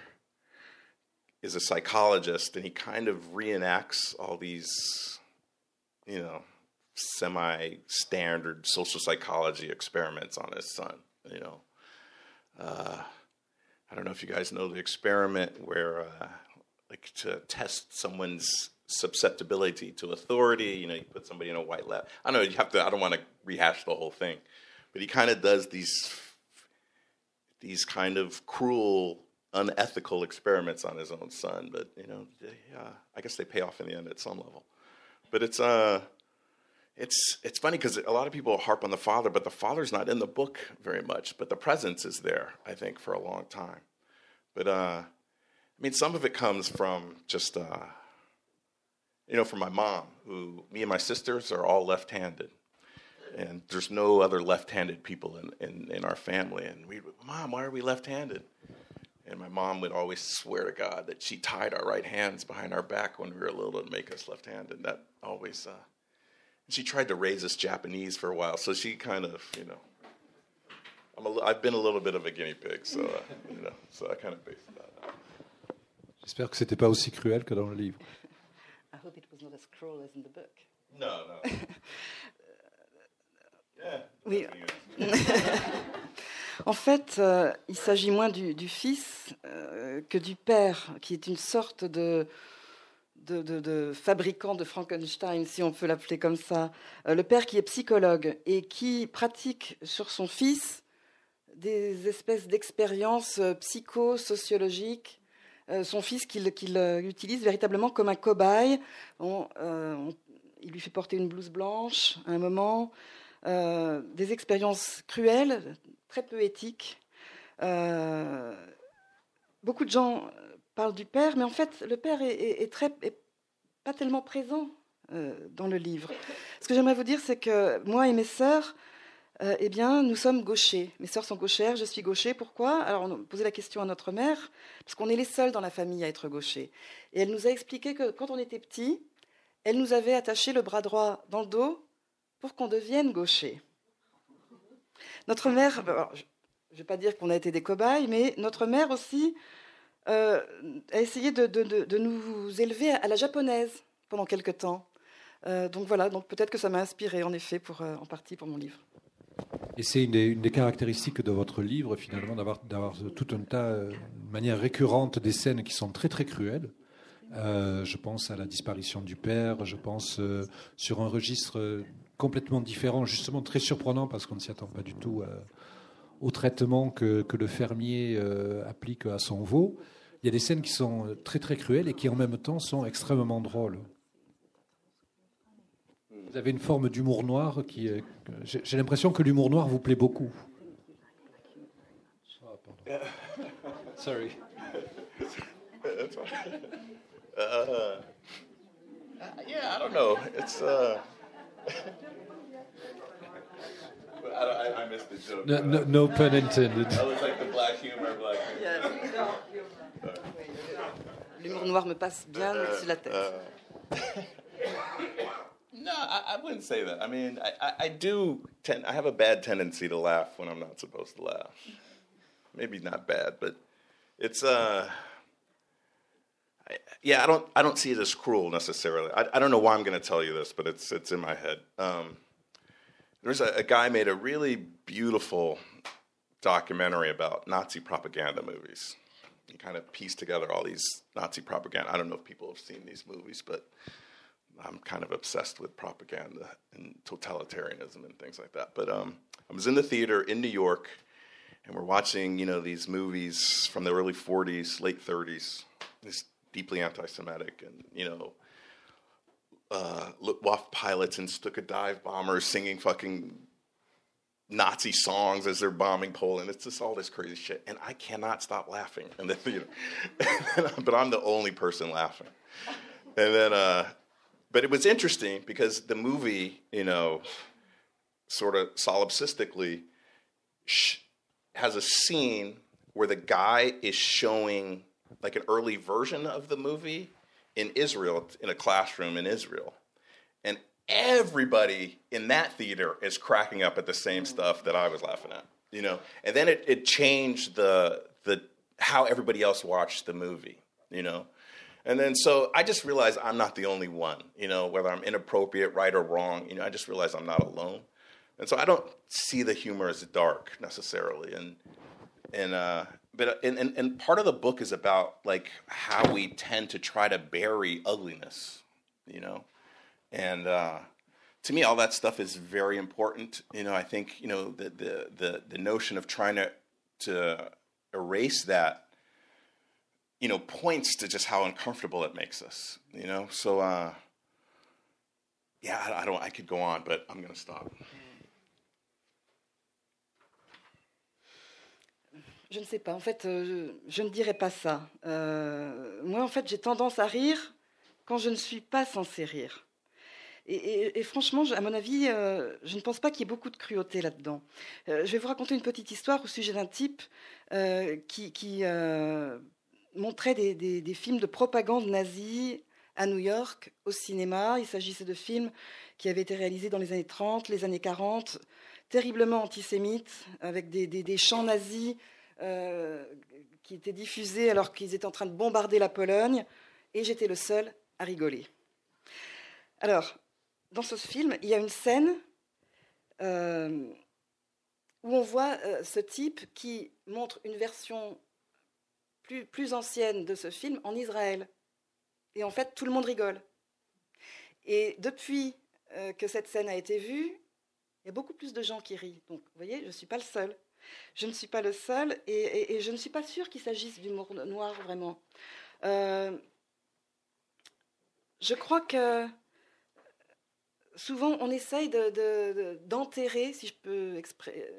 is a psychologist, and he kind of reenacts all these, you know, semi-standard social psychology experiments on his son. You know, uh, I don't know if you guys know the experiment where, uh, like, to test someone's susceptibility to authority. You know, you put somebody in a white lab. I know you have to. I don't want to rehash the whole thing, but he kind of does these these kind of cruel, unethical experiments on his own son. But you know, uh, I guess they pay off in the end at some level. But it's uh, it's it's funny because a lot of people harp on the father, but the father's not in the book very much. But the presence is there, I think, for a long time. But uh, I mean, some of it comes from just uh, you know, from my mom, who me and my sisters are all left-handed, and there's no other left-handed people in, in, in our family. And we, mom, why are we left-handed? And my mom would always swear to God that she tied our right hands behind our back when we were little to make us left-handed. That always. Uh, she tried to raise us Japanese for a while, so she kind of, you know, I'm a, li- I've been a little bit of a guinea pig, so uh, you know, so I kind of based that out. J'espère que c'était pas aussi cruel que dans le livre. I hope it was not as cruel as in the book. No, no. yeah. Oui. En fait, euh, il s'agit moins du, fils euh, que du père, qui est une sorte de, fabricant de Frankenstein, si on peut l'appeler comme ça, euh, le père qui est psychologue et qui pratique sur son fils des espèces d'expériences psychosociologiques, son fils qu'il utilise véritablement comme un cobaye. il lui fait porter une blouse blanche à un moment, des expériences cruelles, très peu éthiques. beaucoup de gens parle du père, mais en fait, le père est, très, pas tellement présent euh, dans le livre. Ce que j'aimerais vous dire, c'est que moi et mes sœurs, euh, eh bien, nous sommes gauchers. Mes sœurs sont gauchères, je suis gaucher. Pourquoi? Alors, on posé la question à notre mère, parce qu'on est les seuls dans la famille à être gauchers. Et elle nous a expliqué que quand on était petit, elle nous avait attaché le bras droit dans le dos pour qu'on devienne gaucher. Notre mère, je ne vais pas dire qu'on a été des cobayes, mais notre mère aussi euh, a essayé de, nous élever à la japonaise pendant quelque temps. Euh, donc voilà, donc peut-être que ça m'a inspiré en effet pour, euh, en partie pour mon livre. Et c'est une, des caractéristiques de votre livre finalement d'avoir, tout un tas, de manière récurrente, des scènes qui sont très très cruelles. je pense à la disparition du père, je pense sur un registre complètement différent, justement très surprenant parce qu'on ne s'y attend pas du tout au traitement que, que le fermier applique à son veau il y a des scènes qui sont très très cruelles et qui en même temps sont extrêmement drôles. Vous avez une forme d'humour noir qui J'ai l'impression que l'humour noir vous plaît beaucoup. Sorry. Uh, yeah, I don't know. It's. Uh... I, I, missed the joke. No, no, no pun intended. I was like the black humor, black humor. Yeah. L'humour noir me passe bien uh, sur la tête. Uh, no, I, I, wouldn't say that. I mean, I, I, I do tend. I have a bad tendency to laugh when I'm not supposed to laugh. Maybe not bad, but it's uh. Yeah, I don't. I don't see it as cruel necessarily. I, I don't know why I'm going to tell you this, but it's it's in my head. Um, there's a, a guy made a really beautiful documentary about Nazi propaganda movies you kind of pieced together all these Nazi propaganda. I don't know if people have seen these movies, but I'm kind of obsessed with propaganda and totalitarianism and things like that. But um, I was in the theater in New York, and we're watching, you know, these movies from the early 40s, late 30s. This deeply anti-Semitic, and you know, uh, Luftwaffe pilots and Stuka dive bombers singing fucking Nazi songs as they're bombing Poland. It's just all this crazy shit, and I cannot stop laughing in the theater. but I'm the only person laughing. And then, uh, but it was interesting because the movie, you know, sort of solipsistically sh- has a scene where the guy is showing like an early version of the movie in Israel in a classroom in Israel And everybody in that theater is cracking up at the same stuff that I was laughing at, you know. And then it, it changed the the how everybody else watched the movie, you know. And then so I just realized I'm not the only one, you know, whether I'm inappropriate, right or wrong, you know, I just realized I'm not alone. And so I don't see the humor as dark necessarily. And and uh but and, and, and part of the book is about like how we tend to try to bury ugliness, you know and uh, to me, all that stuff is very important. You know, I think you know the the the, the notion of trying to to erase that, you know, points to just how uncomfortable it makes us. You know, so uh, yeah, I, I don't. I could go on, but I'm going to stop. Je ne sais pas. En fait, euh, je ne dirais pas ça. Euh, moi, en fait, j'ai tendance à rire quand je ne suis pas censé rire. Et, franchement, à mon avis, euh, je ne pense pas qu'il y ait beaucoup de cruauté là-dedans. Je vais vous raconter une petite histoire au sujet d'un type qui, montrait des, films de propagande nazie à New York, au cinéma. Il s'agissait de films qui avaient été réalisés dans les années 30, les années 40, terriblement antisémites, avec des chants nazis qui étaient diffusés alors qu'ils étaient en train de bombarder la Pologne. Et j'étais le seul à rigoler. Alors, dans ce film, il y a une scène euh, où on voit euh, ce type qui montre une version plus, ancienne de ce film en Israël. et en fait, tout le monde rigole. Et depuis euh, que cette scène a été vue, il y a beaucoup plus de gens qui rient. Donc, vous voyez, je ne suis pas le seul. Je ne suis pas le seul, et, je ne suis pas sûre qu'il s'agisse d'humour noir vraiment. Euh, je crois que souvent on essaye d'enterrer, si je peux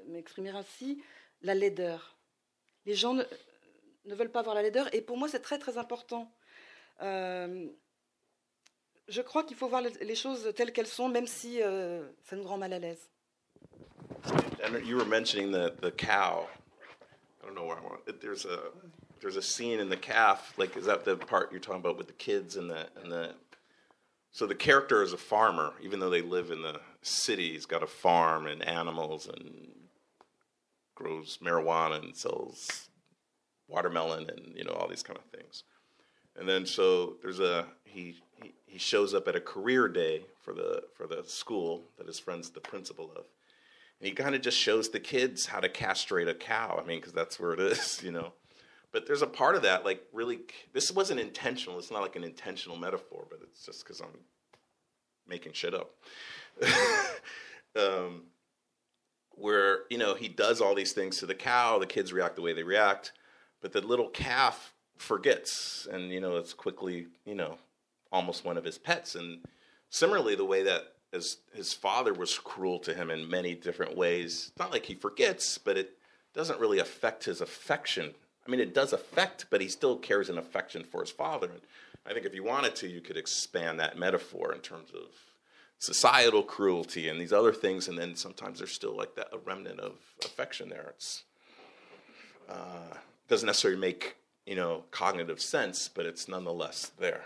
m'exprimer ainsi, la laideur. Les gens ne, veulent pas voir la laideur, et pour moi c'est très très important. Euh, je crois qu'il faut voir les choses telles qu'elles sont, même si euh, ça nous rend mal à l'aise. And you were mentioning the, the cow. I don't know where I want. There's a there's a scene in the calf. Like, is that the part you're talking about with the kids and the and the? So the character is a farmer, even though they live in the city. He's got a farm and animals and grows marijuana and sells watermelon and you know all these kind of things. And then so there's a he, he he shows up at a career day for the for the school that his friend's the principal of, and he kind of just shows the kids how to castrate a cow. I mean, because that's where it is, you know. But there's a part of that, like really, this wasn't intentional. It's not like an intentional metaphor, but it's just because I'm making shit up. um, where you know he does all these things to the cow, the kids react the way they react, but the little calf forgets, and you know it's quickly you know almost one of his pets. And similarly, the way that as his father was cruel to him in many different ways, not like he forgets, but it doesn't really affect his affection. I mean, it does affect, but he still carries an affection for his father. And I think if you wanted to, you could expand that metaphor in terms of societal cruelty and these other things, and then sometimes there's still like that a remnant of affection there. It's uh, doesn't necessarily make you know cognitive sense, but it's nonetheless there.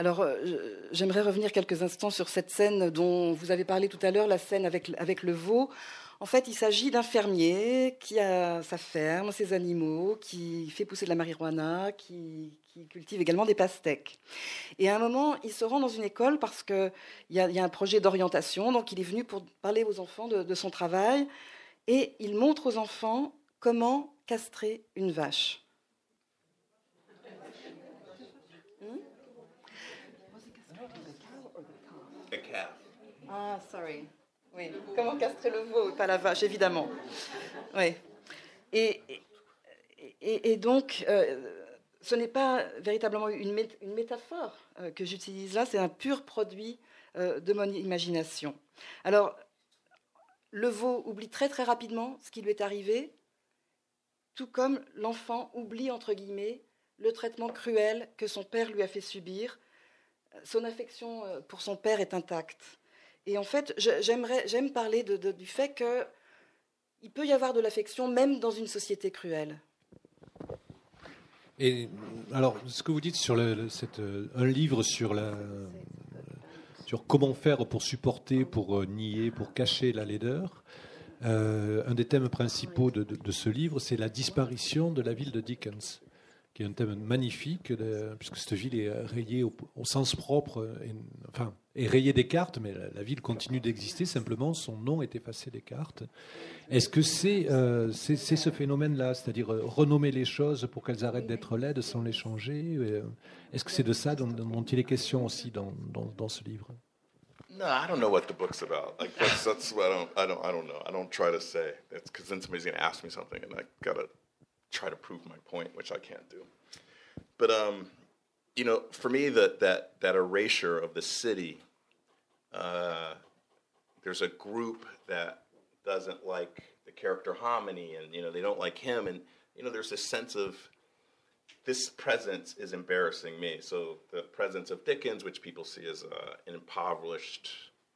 Alors, euh, j'aimerais revenir quelques instants sur cette scène dont vous avez parlé tout à l'heure, la scène avec, avec le veau. En fait, il s'agit d'un fermier qui a sa ferme, ses animaux, qui fait pousser de la marijuana, qui, cultive également des pastèques. Et à un moment, il se rend dans une école parce qu'il y, a, un projet d'orientation, donc il est venu pour parler aux enfants de son travail, et il montre aux enfants comment castrer une vache. Ah, sorry. Oui. Comment castrer le veau, pas la vache, évidemment. Oui. Et, et, donc, euh, ce n'est pas véritablement une, métaphore euh, que j'utilise là, c'est un pur produit euh, de mon imagination. Alors, le veau oublie très très rapidement ce qui lui est arrivé, tout comme l'enfant oublie, entre guillemets, le traitement cruel que son père lui a fait subir. Son affection pour son père est intacte. Et en fait, j'aime parler du fait qu'il peut y avoir de l'affection même dans une société cruelle. Et alors, ce que vous dites sur le, un livre sur comment faire pour supporter, pour euh, nier, pour cacher la laideur. Euh, un des thèmes principaux de, ce livre, c'est la disparition de la ville de Dickens qui est un thème magnifique, puisque cette ville est rayée au, sens propre, enfin, est rayée des cartes, mais la, ville continue d'exister, simplement son nom est effacé des cartes. Est-ce que c'est euh, c'est ce phénomène-là, c'est-à-dire euh, renommer les choses pour qu'elles arrêtent d'être laides sans les changer euh, Est-ce que c'est de ça dont, dont, il est question aussi dans, dans, dans ce livre? No, I don't know what the book's about. Like that's, that's what I don't, I don't, I don't know. I don't try to say. It's because then somebody's to ask me something, and I gotta try to prove my point, which I can't do. But um, you know, for me, that that that erasure of the city, uh, there's a group that doesn't like the character Hominy, and you know they don't like him, and you know there's this sense of this presence is embarrassing me. So the presence of Dickens, which people see as uh, an impoverished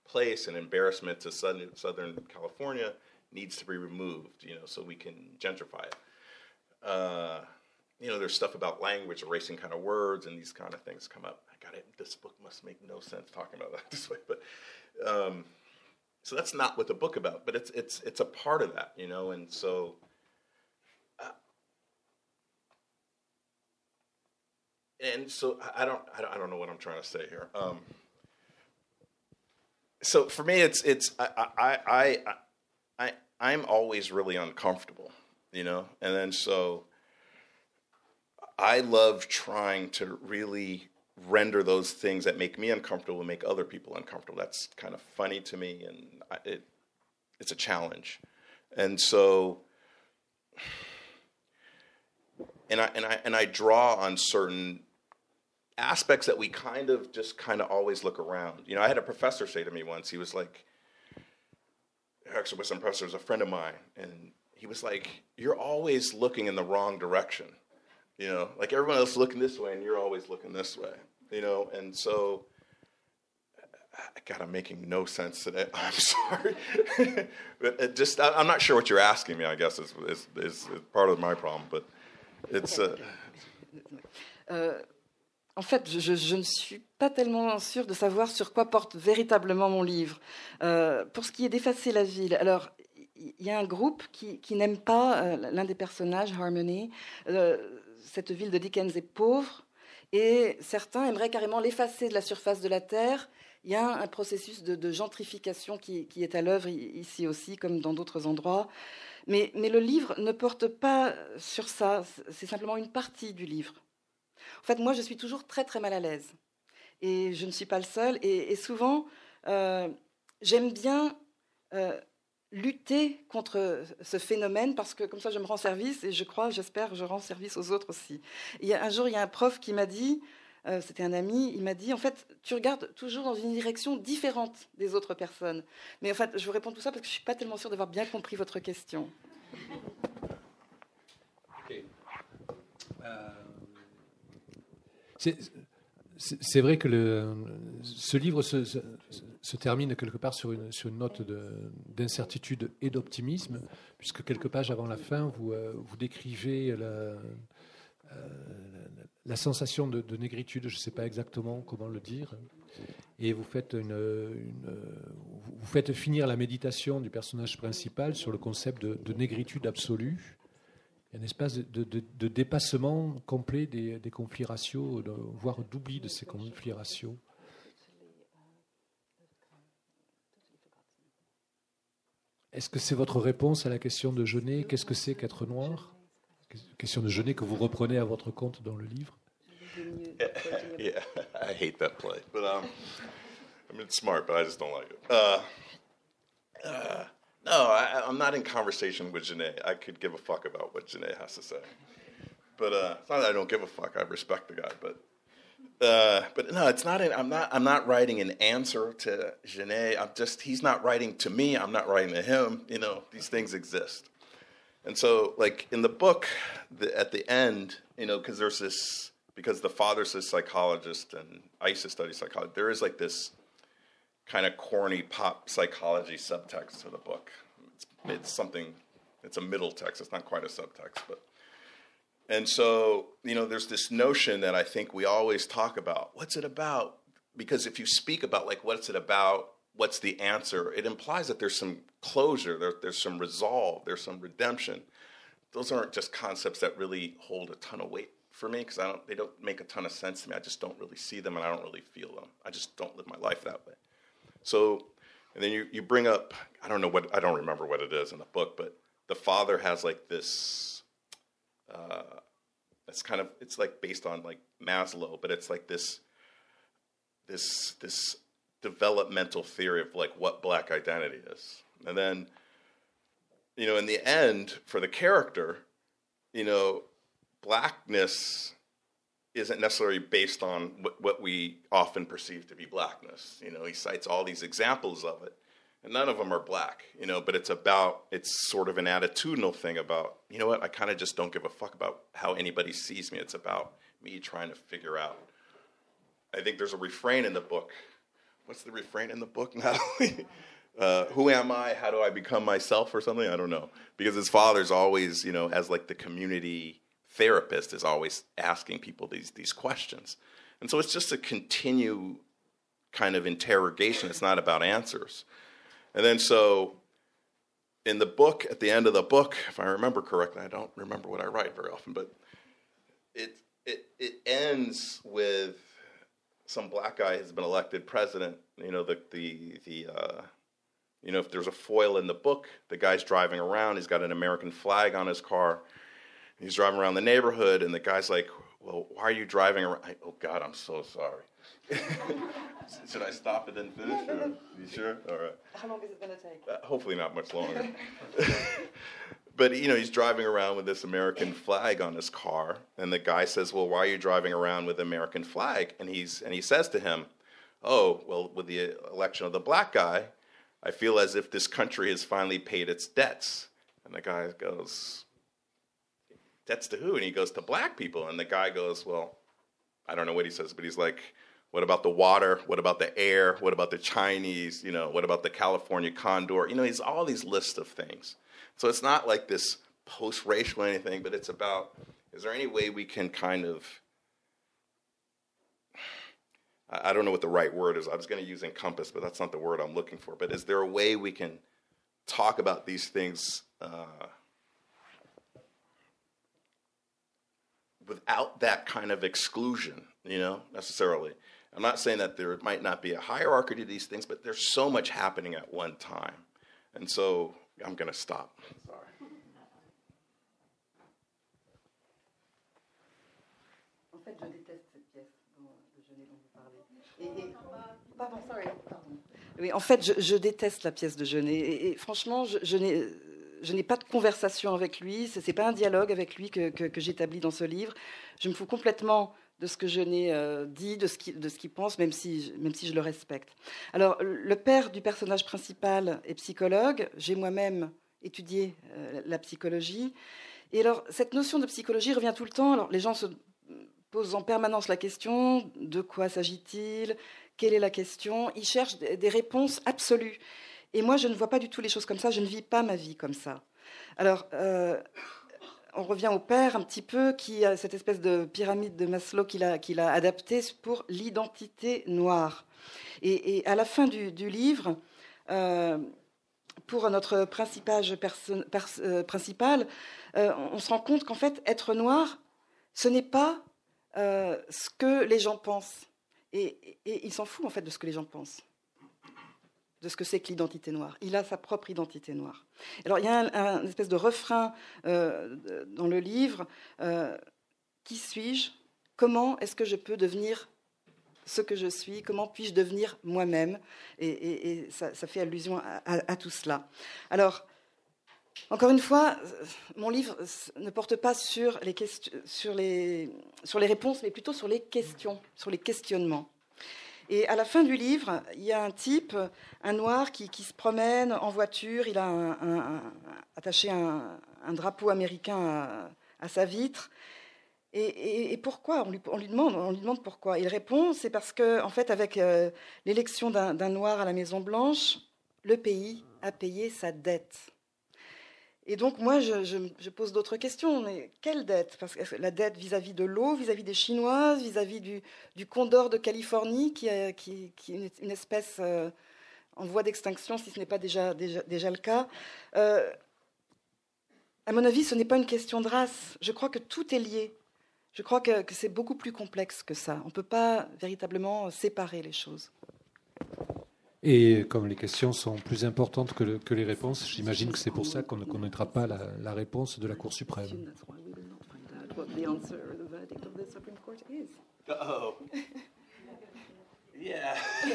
place, an embarrassment to southern, Southern California, needs to be removed. You know, so we can gentrify it. Uh, you know, there's stuff about language, erasing kind of words, and these kind of things come up. It. This book must make no sense talking about that this way, but um, so that's not what the book about. But it's it's it's a part of that, you know, and so. Uh, and so I don't, I don't I don't know what I'm trying to say here. Um, so for me, it's it's I I I I I'm always really uncomfortable you know. And then so I love trying to really render those things that make me uncomfortable and make other people uncomfortable. That's kind of funny to me, and I, it, it's a challenge. And so, and I and I and I draw on certain aspects that we kind of just kind of always look around. You know, I had a professor say to me once. He was like, actually, was some professor, was a friend of mine, and he was like, "You're always looking in the wrong direction." You know, like everyone else looking this way, and you're always looking this way. You know, and so God, I'm making no sense today. I'm sorry. but just, I'm not sure what you're asking me. I guess is, is, is part of my problem, but it's. Uh... Euh, en fait, je, je, ne suis pas tellement sûre de savoir sur quoi porte véritablement mon livre. Euh, pour ce qui est d'effacer la ville, alors il y a un groupe qui, qui n'aime pas euh, l'un des personnages, Harmony. Euh, cette ville de Dickens est pauvre et certains aimeraient carrément l'effacer de la surface de la terre. Il y a un processus de, gentrification qui, est à l'œuvre ici aussi, comme dans d'autres endroits. Mais, le livre ne porte pas sur ça, c'est simplement une partie du livre. En fait, moi, je suis toujours très très mal à l'aise. Et je ne suis pas le seul. Et, et souvent, euh, j'aime bien euh, lutter contre ce phénomène parce que comme ça je me rends service et je crois, j'espère, je rends service aux autres aussi. A, un jour, il y a un prof qui m'a dit, euh, c'était un ami, il m'a dit en fait, tu regardes toujours dans une direction différente des autres personnes. Mais en fait, je vous réponds tout ça parce que je suis pas tellement sûre d'avoir bien compris votre question. Okay. Euh, c'est vrai que le, ce livre se, se, termine quelque part sur une, note d'incertitude et d'optimisme, puisque quelques pages avant la fin, vous, euh, décrivez la, euh, sensation de, de négritude, je ne sais pas exactement comment le dire, et vous faites, finir la méditation du personnage principal sur le concept de, de négritude absolue un espace de, dépassement complet des, des conflits raciaux, voire d'oubli de ces conflits raciaux. Est-ce que c'est votre réponse à la question de Genet Qu'est-ce que c'est qu'être noir? Question de Genet que vous reprenez à votre compte dans le livre. Yeah, I hate that play, but um, I mean it's smart, but I just don't like it. Uh, uh, No, I, am not in conversation with Janae. I could give a fuck about what Janae has to say. But uh, it's not that I don't give a fuck. I respect the guy, but uh, but no, it's not. An, I'm not. I'm not writing an answer to Janae. I'm just. He's not writing to me. I'm not writing to him. You know, these things exist. And so, like in the book, the, at the end, you know, because there's this, because the father's a psychologist and I used to study psychology. There is like this kind of corny pop psychology subtext to the book. It's, it's something, it's a middle text. It's not quite a subtext, but. And so, you know, there's this notion that I think we always talk about. What's it about? Because if you speak about, like, what's it about? What's the answer? It implies that there's some closure, there, there's some resolve, there's some redemption. Those aren't just concepts that really hold a ton of weight for me because I don't, they don't make a ton of sense to me. I just don't really see them and I don't really feel them. I just don't live my life that way. So, and then you, you bring up, I don't know what, I don't remember what it is in the book, but the father has like this, uh, it's kind of, it's like based on like Maslow, but it's like this, this, this developmental theory of like what black identity is. And then, you know, in the end, for the character, you know, blackness isn't necessarily based on what, what we often perceive to be blackness. You know, he cites all these examples of it, and none of them are black. You know, but it's about it's sort of an attitudinal thing about you know what I kind of just don't give a fuck about how anybody sees me. It's about me trying to figure out. I think there's a refrain in the book. What's the refrain in the book, Natalie? Uh, who am I? How do I become myself, or something? I don't know. Because his father's always, you know, as like the community therapist is always asking people these these questions. And so it's just a continue kind of interrogation. It's not about answers. And then so in the book, at the end of the book, if I remember correctly, I don't remember what I write very often, but it it it ends with some black guy has been elected president. You know, the the the uh, you know, if there's a foil in the book, the guy's driving around, he's got an American flag on his car, he's driving around the neighborhood, and the guy's like, well, why are you driving around? I, oh, God, I'm so sorry. Should I stop and then finish? Or, you sure? All right. How long is it going to take? Uh, hopefully, not much longer. but, you know, he's driving around with this American flag on his car. And the guy says, Well, why are you driving around with the American flag? And, he's, and he says to him, Oh, well, with the election of the black guy, I feel as if this country has finally paid its debts. And the guy goes, Debts to who? And he goes, To black people. And the guy goes, Well, I don't know what he says, but he's like, What about the water? What about the air? What about the Chinese? You know, what about the California condor? You know, he's all these lists of things. So it's not like this post racial anything, but it's about is there any way we can kind of I don't know what the right word is. I was going to use encompass, but that's not the word I'm looking for. But is there a way we can talk about these things uh, without that kind of exclusion, you know, necessarily? I'm not saying that there might not be a hierarchy to these things, but there's so much happening at one time. And so I'm going to stop. Sorry. En fait, je déteste cette pièce dont Jeunet dont vous parlez. Et, et, pardon, sorry, pardon. Oui, en fait, je, je, déteste la pièce de Jeunet. Et, et franchement, je, je n'ai je n'ai pas de conversation avec lui, ce n'est pas un dialogue avec lui que, que, que j'établis dans ce livre. Je me fous complètement de ce que je n'ai euh, dit, de ce qu'il pense, même si, même si je le respecte. Alors, le père du personnage principal est psychologue. J'ai moi-même étudié euh, la psychologie. Et alors, cette notion de psychologie revient tout le temps. Alors, les gens se posent en permanence la question de quoi s'agit-il? Quelle est la question? Ils cherchent des réponses absolues. Et moi, je ne vois pas du tout les choses comme ça. Je ne vis pas ma vie comme ça. Alors, euh, on revient au père un petit peu, qui a cette espèce de pyramide de Maslow qu'il a, a adaptée pour l'identité noire. Et, à la fin du, livre, euh, pour notre principage euh, principal, euh, on se rend compte qu'en fait, être noir, ce n'est pas ce que les gens pensent. Et, et il s'en fout en fait de ce que les gens pensent de ce que c'est que l'identité noire. Il a sa propre identité noire. Alors il y a un, espèce de refrain euh, dans le livre euh, qui suis-je? Comment est-ce que je peux devenir ce que je suis? Comment puis-je devenir moi-même? Et, ça, fait allusion à, tout cela. Alors. Encore une fois, mon livre ne porte pas sur les, sur, les, sur les réponses, mais plutôt sur les questions, sur les questionnements. Et à la fin du livre, il y a un type, un noir, qui, qui se promène en voiture. Il a attaché un, drapeau américain à, sa vitre. Et pourquoi? On lui, on lui, demande, on lui demande pourquoi. Il répond, c'est parce que, en fait, avec euh, l'élection d'un noir à la Maison Blanche, le pays a payé sa dette. Et donc, moi, je, pose d'autres questions. Mais quelle dette? Parce que la dette vis-à-vis -vis de l'eau, vis-à-vis des Chinoises, vis-à-vis -vis du, condor de Californie, qui, qui est une espèce euh, en voie d'extinction, si ce n'est pas déjà, déjà, déjà, le cas. Euh, à mon avis, ce n'est pas une question de race. Je crois que tout est lié. Je crois que, que c'est beaucoup plus complexe que ça. On ne peut pas véritablement séparer les choses. Et comme les questions sont plus importantes que, le, que les réponses, j'imagine que c'est pour ça qu'on ne connaîtra pas la, la, réponse de la Cour suprême. Oh. Yeah.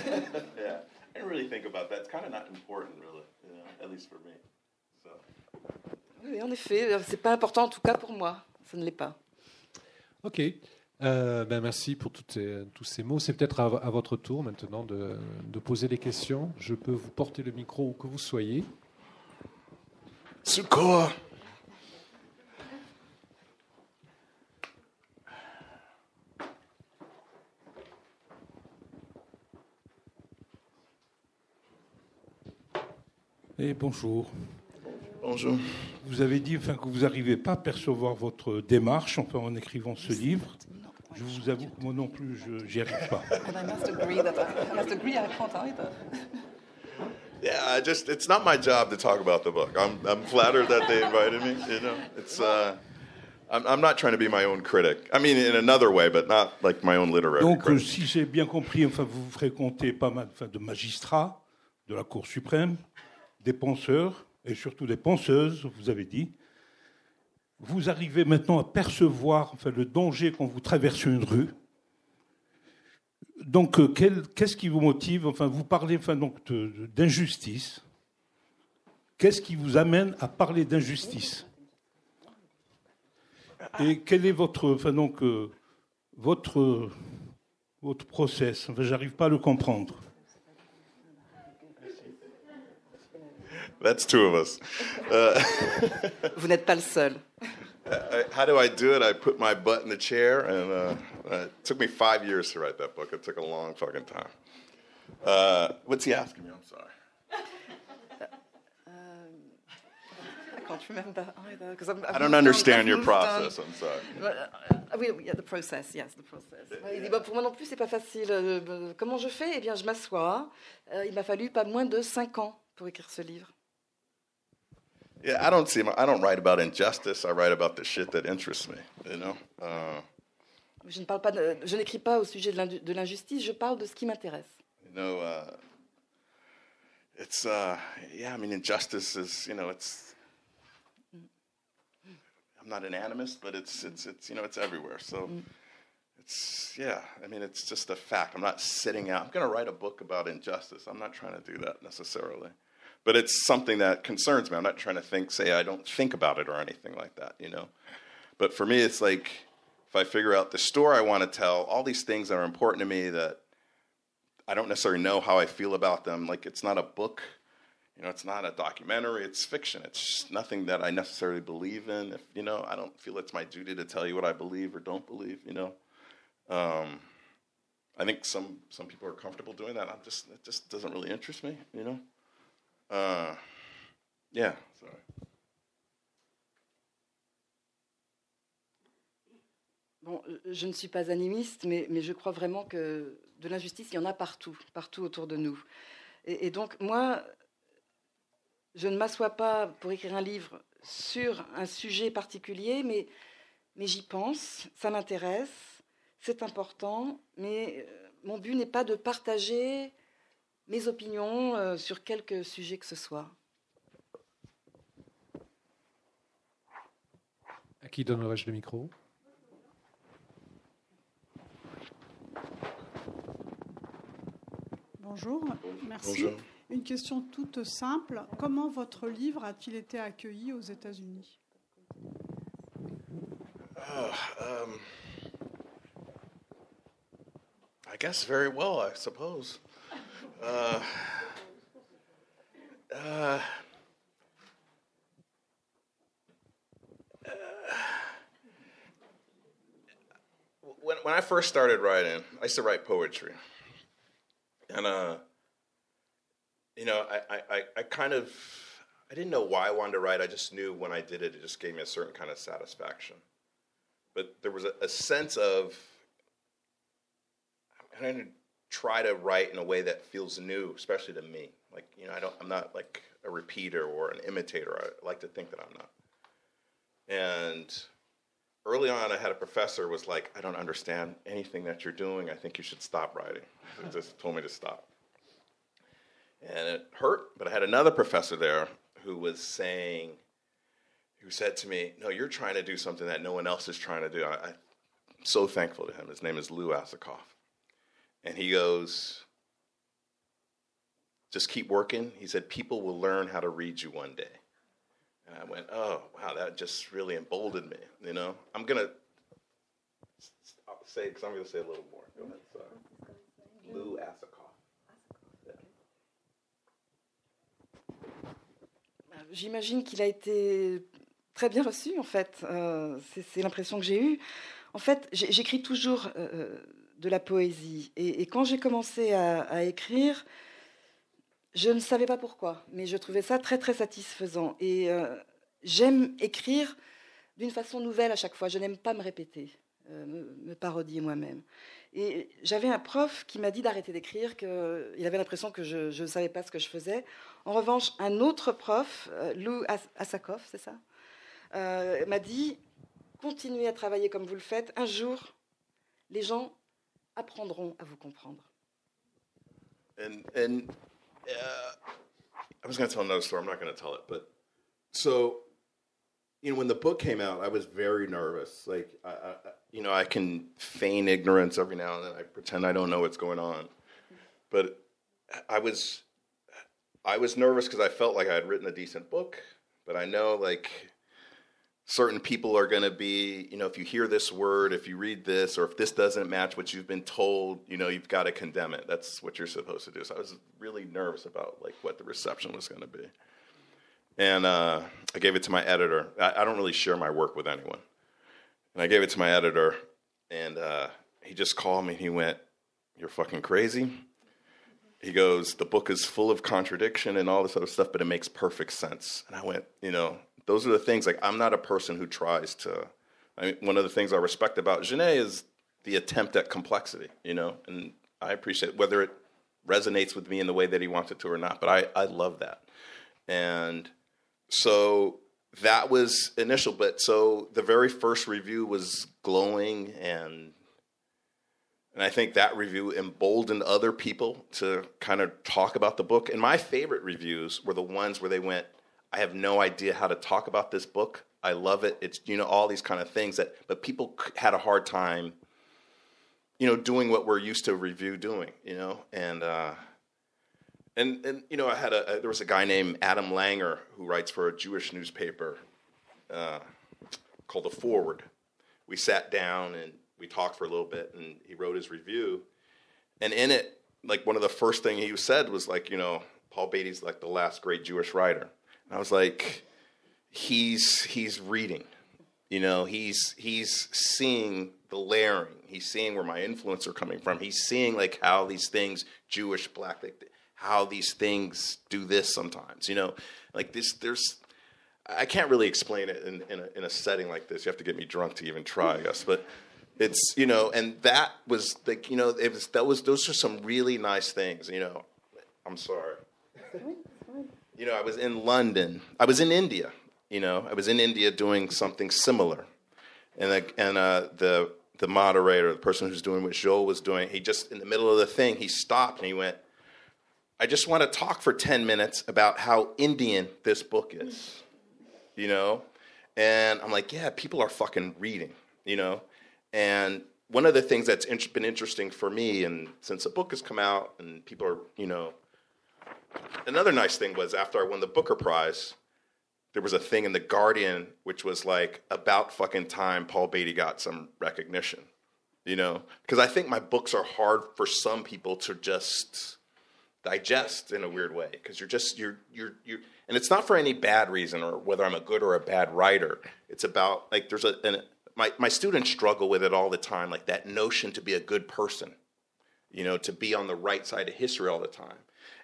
yeah. I didn't really think about that. It's kind of not important, really, you know, at least for me. So. Oui, en effet, c'est pas important, en tout cas pour moi. Ça ne l'est pas. Ok. Euh, ben merci pour ces, tous ces mots. C'est peut-être à, à, votre tour maintenant de, de, poser des questions. Je peux vous porter le micro où que vous soyez. Secours Et bonjour. Bonjour. Vous avez dit enfin, que vous n'arrivez pas à percevoir votre démarche enfin, en écrivant ce livre. Je vous avoue que moi non plus, je n'y arrive pas. Yeah, I just it's not my job to talk about the book. I'm I'm flattered that they invited me. You know, it's uh, I'm I'm not trying to be my own critic. I mean, in another way, but not like my own literary. Donc, critic. si j'ai bien compris, enfin, vous fréquentez pas mal enfin, de magistrats de la Cour suprême, des penseurs et surtout des penseuses, vous avez dit. Vous arrivez maintenant à percevoir le danger quand vous traversez une rue. Donc, euh, qu'est-ce qui vous motive? Enfin, vous parlez enfin, d'injustice. Qu'est-ce qui vous amène à parler d'injustice? Et quel est votre, enfin, donc, euh, votre, votre process? Enfin, J'arrive pas à le comprendre. That's two of us. Uh, Vous n'êtes pas le seul. how do I do it? I put my butt in the chair, and uh, it took me five years to write that book. It took a long fucking time. Uh, what's he asking me? I'm sorry. I can't remember either because I'm. I don't understand your process. I'm sorry. Oui, yeah, the process, yes, the process. Il dit, bah, pour moi non plus, c'est pas facile. Euh, comment je fais? Eh bien, je m'assois. Euh, il m'a fallu pas moins de cinq ans pour écrire ce livre. Yeah, I don't see. I don't write about injustice. I write about the shit that interests me. You know. Uh, je ne parle pas. De, je n'écris pas au sujet de l'injustice. Je parle de ce qui m'intéresse. You know. Uh, it's. Uh, yeah. I mean, injustice is. You know. It's. I'm not an animist, but it's. It's. It's. You know. It's everywhere. So. It's yeah. I mean, it's just a fact. I'm not sitting out. I'm going to write a book about injustice. I'm not trying to do that necessarily but it's something that concerns me. I'm not trying to think, say, I don't think about it or anything like that, you know. But for me, it's like if I figure out the story I want to tell, all these things that are important to me that I don't necessarily know how I feel about them. Like it's not a book, you know, it's not a documentary. It's fiction. It's nothing that I necessarily believe in. If you know, I don't feel it's my duty to tell you what I believe or don't believe. You know. Um, I think some some people are comfortable doing that. I'm just it just doesn't really interest me, you know. Uh. Bon, je ne suis pas animiste, mais, mais, je crois vraiment que de l'injustice, il y en a partout, partout autour de nous. Et, et donc, moi, je ne m'assois pas pour écrire un livre sur un sujet particulier, mais, mais j'y pense, ça m'intéresse, c'est important, mais euh, mon but n'est pas de partager mes opinions euh, sur quelque sujet que ce soit. À qui donnerais-je le micro? Bonjour, merci. Une question toute simple. Comment votre livre a-t-il été accueilli aux États-Unis? Uh, um, I guess very well, I suppose. Uh, uh, when, when I first started writing, I used to write poetry. And, uh, you know, I, I, I kind of, I didn't know why I wanted to write. I just knew when I did it, it just gave me a certain kind of satisfaction. But there was a, a sense of, I don't try to write in a way that feels new, especially to me. Like, you know, I don't, I'm not like a repeater or an imitator. I like to think that I'm not. And early on, I had a professor was like, I don't understand anything that you're doing. I think you should stop writing. He just told me to stop. And it hurt, but I had another professor there who was saying, who said to me, No, you're trying to do something that no one else is trying to do. I, I'm so thankful to him. His name is Lou Asakoff. And he goes, just keep working. He said, people will learn how to read you one day. And I went, oh, wow, that just really emboldened me. You know, I'm going to say, because I'm going to say a little more. Go ahead, sorry. Lou Asakoff. J'imagine qu'il a été très bien reçu, en fait. Euh, c'est l'impression que j'ai eue. En fait, j'écris toujours euh, euh de la poésie. Et, quand j'ai commencé à, écrire, je ne savais pas pourquoi, mais je trouvais ça très très satisfaisant. Et euh, j'aime écrire d'une façon nouvelle à chaque fois. Je n'aime pas me répéter, euh, me, parodier moi-même. Et j'avais un prof qui m'a dit d'arrêter d'écrire, qu'il avait l'impression que je ne savais pas ce que je faisais. En revanche, un autre prof, euh, Lou Asakov, c'est ça, m'a dit continuez à travailler comme vous le faites. Un jour, les gens apprendront à vous comprendre. And and uh, I was going to tell another story. I'm not going to tell it, but so you know, when the book came out, I was very nervous. Like, I, I, you know, I can feign ignorance every now and then. I pretend I don't know what's going on, but I was, I was nervous because I felt like I had written a decent book, but I know like certain people are going to be, you know, if you hear this word, if you read this, or if this doesn't match what you've been told, you know, you've got to condemn it. That's what you're supposed to do. So I was really nervous about like what the reception was going to be. And uh, I gave it to my editor. I, I, don't really share my work with anyone. And I gave it to my editor, and uh, he just called me. And he went, "You're fucking crazy." He goes, "The book is full of contradiction and all this other stuff, but it makes perfect sense." And I went, "You know, those are the things. Like, I'm not a person who tries to. I mean, one of the things I respect about Genet is the attempt at complexity. You know, and I appreciate whether it resonates with me in the way that he wants it to or not. But I, I love that. And so that was initial. But so the very first review was glowing and and I think that review emboldened other people to kind of talk about the book. And my favorite reviews were the ones where they went, I have no idea how to talk about this book. I love it. It's you know all these kind of things that, but people had a hard time, you know, doing what we're used to review doing, you know, and uh, and and you know I had a, a there was a guy named Adam Langer who writes for a Jewish newspaper uh, called The Forward. We sat down and we talked for a little bit, and he wrote his review, and in it, like one of the first thing he said was like, you know, Paul Beatty's like the last great Jewish writer. I was like, he's he's reading, you know, he's he's seeing the layering. He's seeing where my influence are coming from. He's seeing like how these things, Jewish, black, like how these things do this sometimes. You know, like this. There's I can't really explain it in in a, in a setting like this. You have to get me drunk to even try, I guess, but it's you know and that was like you know it was that was those are some really nice things you know i'm sorry you know, I was in London. I was in India. You know, I was in India doing something similar, and the, and uh, the the moderator, the person who's doing what Joel was doing, he just in the middle of the thing, he stopped and he went, "I just want to talk for ten minutes about how Indian this book is." You know, and I'm like, "Yeah, people are fucking reading." You know, and one of the things that's been interesting for me, and since the book has come out and people are, you know, another nice thing was after I won the Booker Prize, there was a thing in the Guardian which was like about fucking time Paul Beatty got some recognition. You know, because I think my books are hard for some people to just digest in a weird way because you're just you're you're you're and it's not for any bad reason or whether I'm a good or a bad writer. It's about like there's a an, my my students struggle with it all the time, like that notion to be a good person, you know, to be on the right side of history all the time.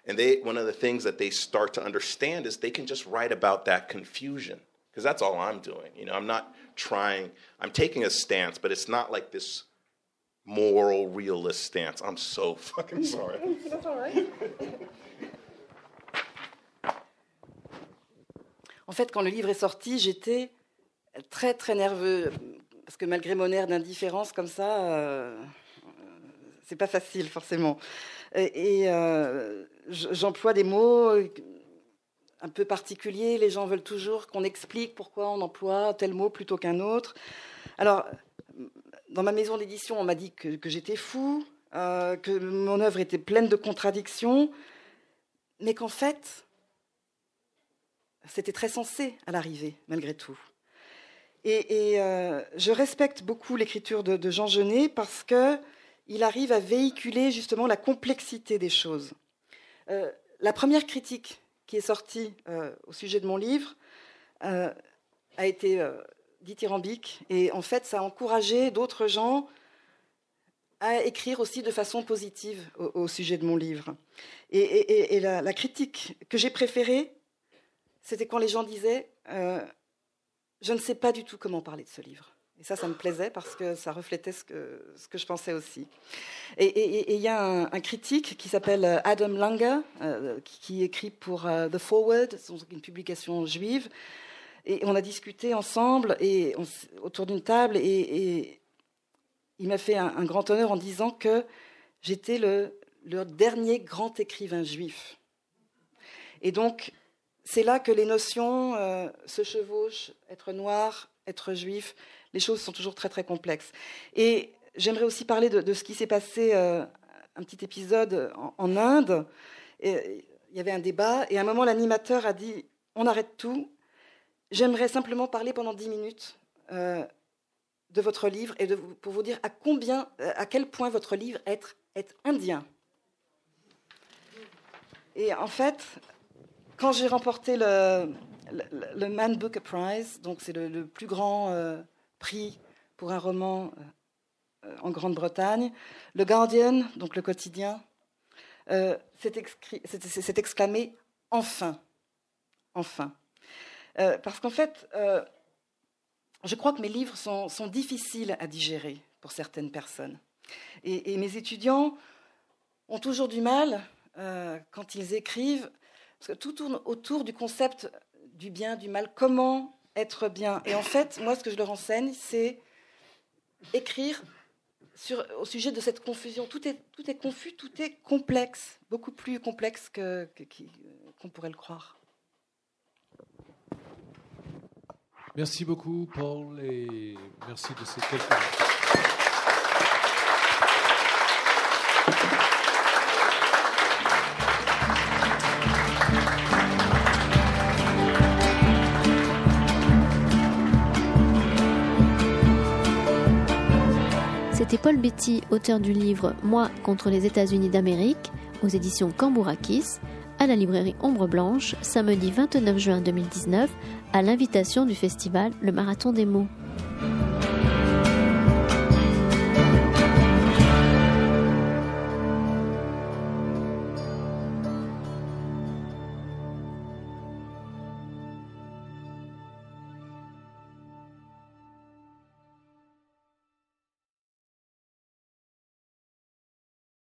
And they, one of the things that they start to understand is they can just write about that confusion because that's all I'm doing. You know, I'm not trying. I'm taking a stance, but it's not like this moral realist stance. I'm so fucking sorry. that's all right. En fait, quand le livre est sorti, j'étais très très nerveux parce que malgré mon air d'indifférence comme ça, euh, c'est pas facile forcément. Et, euh, j'emploie des mots un peu particuliers. Les gens veulent toujours qu'on explique pourquoi on emploie tel mot plutôt qu'un autre. Alors, dans ma maison d'édition, on m'a dit que, j'étais fou, euh, que mon œuvre était pleine de contradictions, mais qu'en fait, c'était très sensé à l'arrivée, malgré tout. Et, euh, je respecte beaucoup l'écriture de, Jean Genet parce que il arrive à véhiculer justement la complexité des choses. Euh, la première critique qui est sortie euh, au sujet de mon livre euh, a été dithyrambique et en fait ça a encouragé d'autres gens à écrire aussi de façon positive au, sujet de mon livre. Et, la, critique que j'ai préférée, c'était quand les gens disaient Je ne sais pas du tout comment parler de ce livre. Et ça, ça me plaisait parce que ça reflétait ce que, je pensais aussi. Et il y a un, critique qui s'appelle euh, Adam Langer, euh, qui, écrit pour euh, The Forward, une publication juive. Et on a discuté ensemble et autour d'une table et, il m'a fait un, grand honneur en disant que j'étais le, dernier grand écrivain juif. Et donc, c'est là que les notions se chevauchent, être noir, être juif, les choses sont toujours très très complexes. Et j'aimerais aussi parler de, ce qui s'est passé, euh, un petit épisode en, Inde. Il y avait un débat, et à un moment l'animateur a dit, on arrête tout, j'aimerais simplement parler pendant dix minutes euh, de votre livre et pour vous dire à, combien, à quel point votre livre est, est indien. Et en fait, quand j'ai remporté le, le, Man Booker Prize, donc c'est le, plus grand euh, prix pour un roman euh, en Grande-Bretagne, le Guardian, donc le quotidien, euh, s'est exclamé enfin, enfin, parce qu'en fait, je crois que mes livres sont, difficiles à digérer pour certaines personnes, et mes étudiants ont toujours du mal quand ils écrivent parce que tout tourne autour du concept du bien, du mal, comment être bien. Et en fait, moi, ce que je leur enseigne, c'est écrire sur, au sujet de cette confusion. Tout est, tout est confus, tout est complexe, beaucoup plus complexe qu'on que, pourrait le croire. Merci beaucoup, Paul, et merci de ces quelques Paul Betty, auteur du livre Moi contre les États-Unis d'Amérique, aux éditions Cambourakis, à la librairie Ombre Blanche, samedi 29 juin 2019, à l'invitation du festival Le Marathon des mots.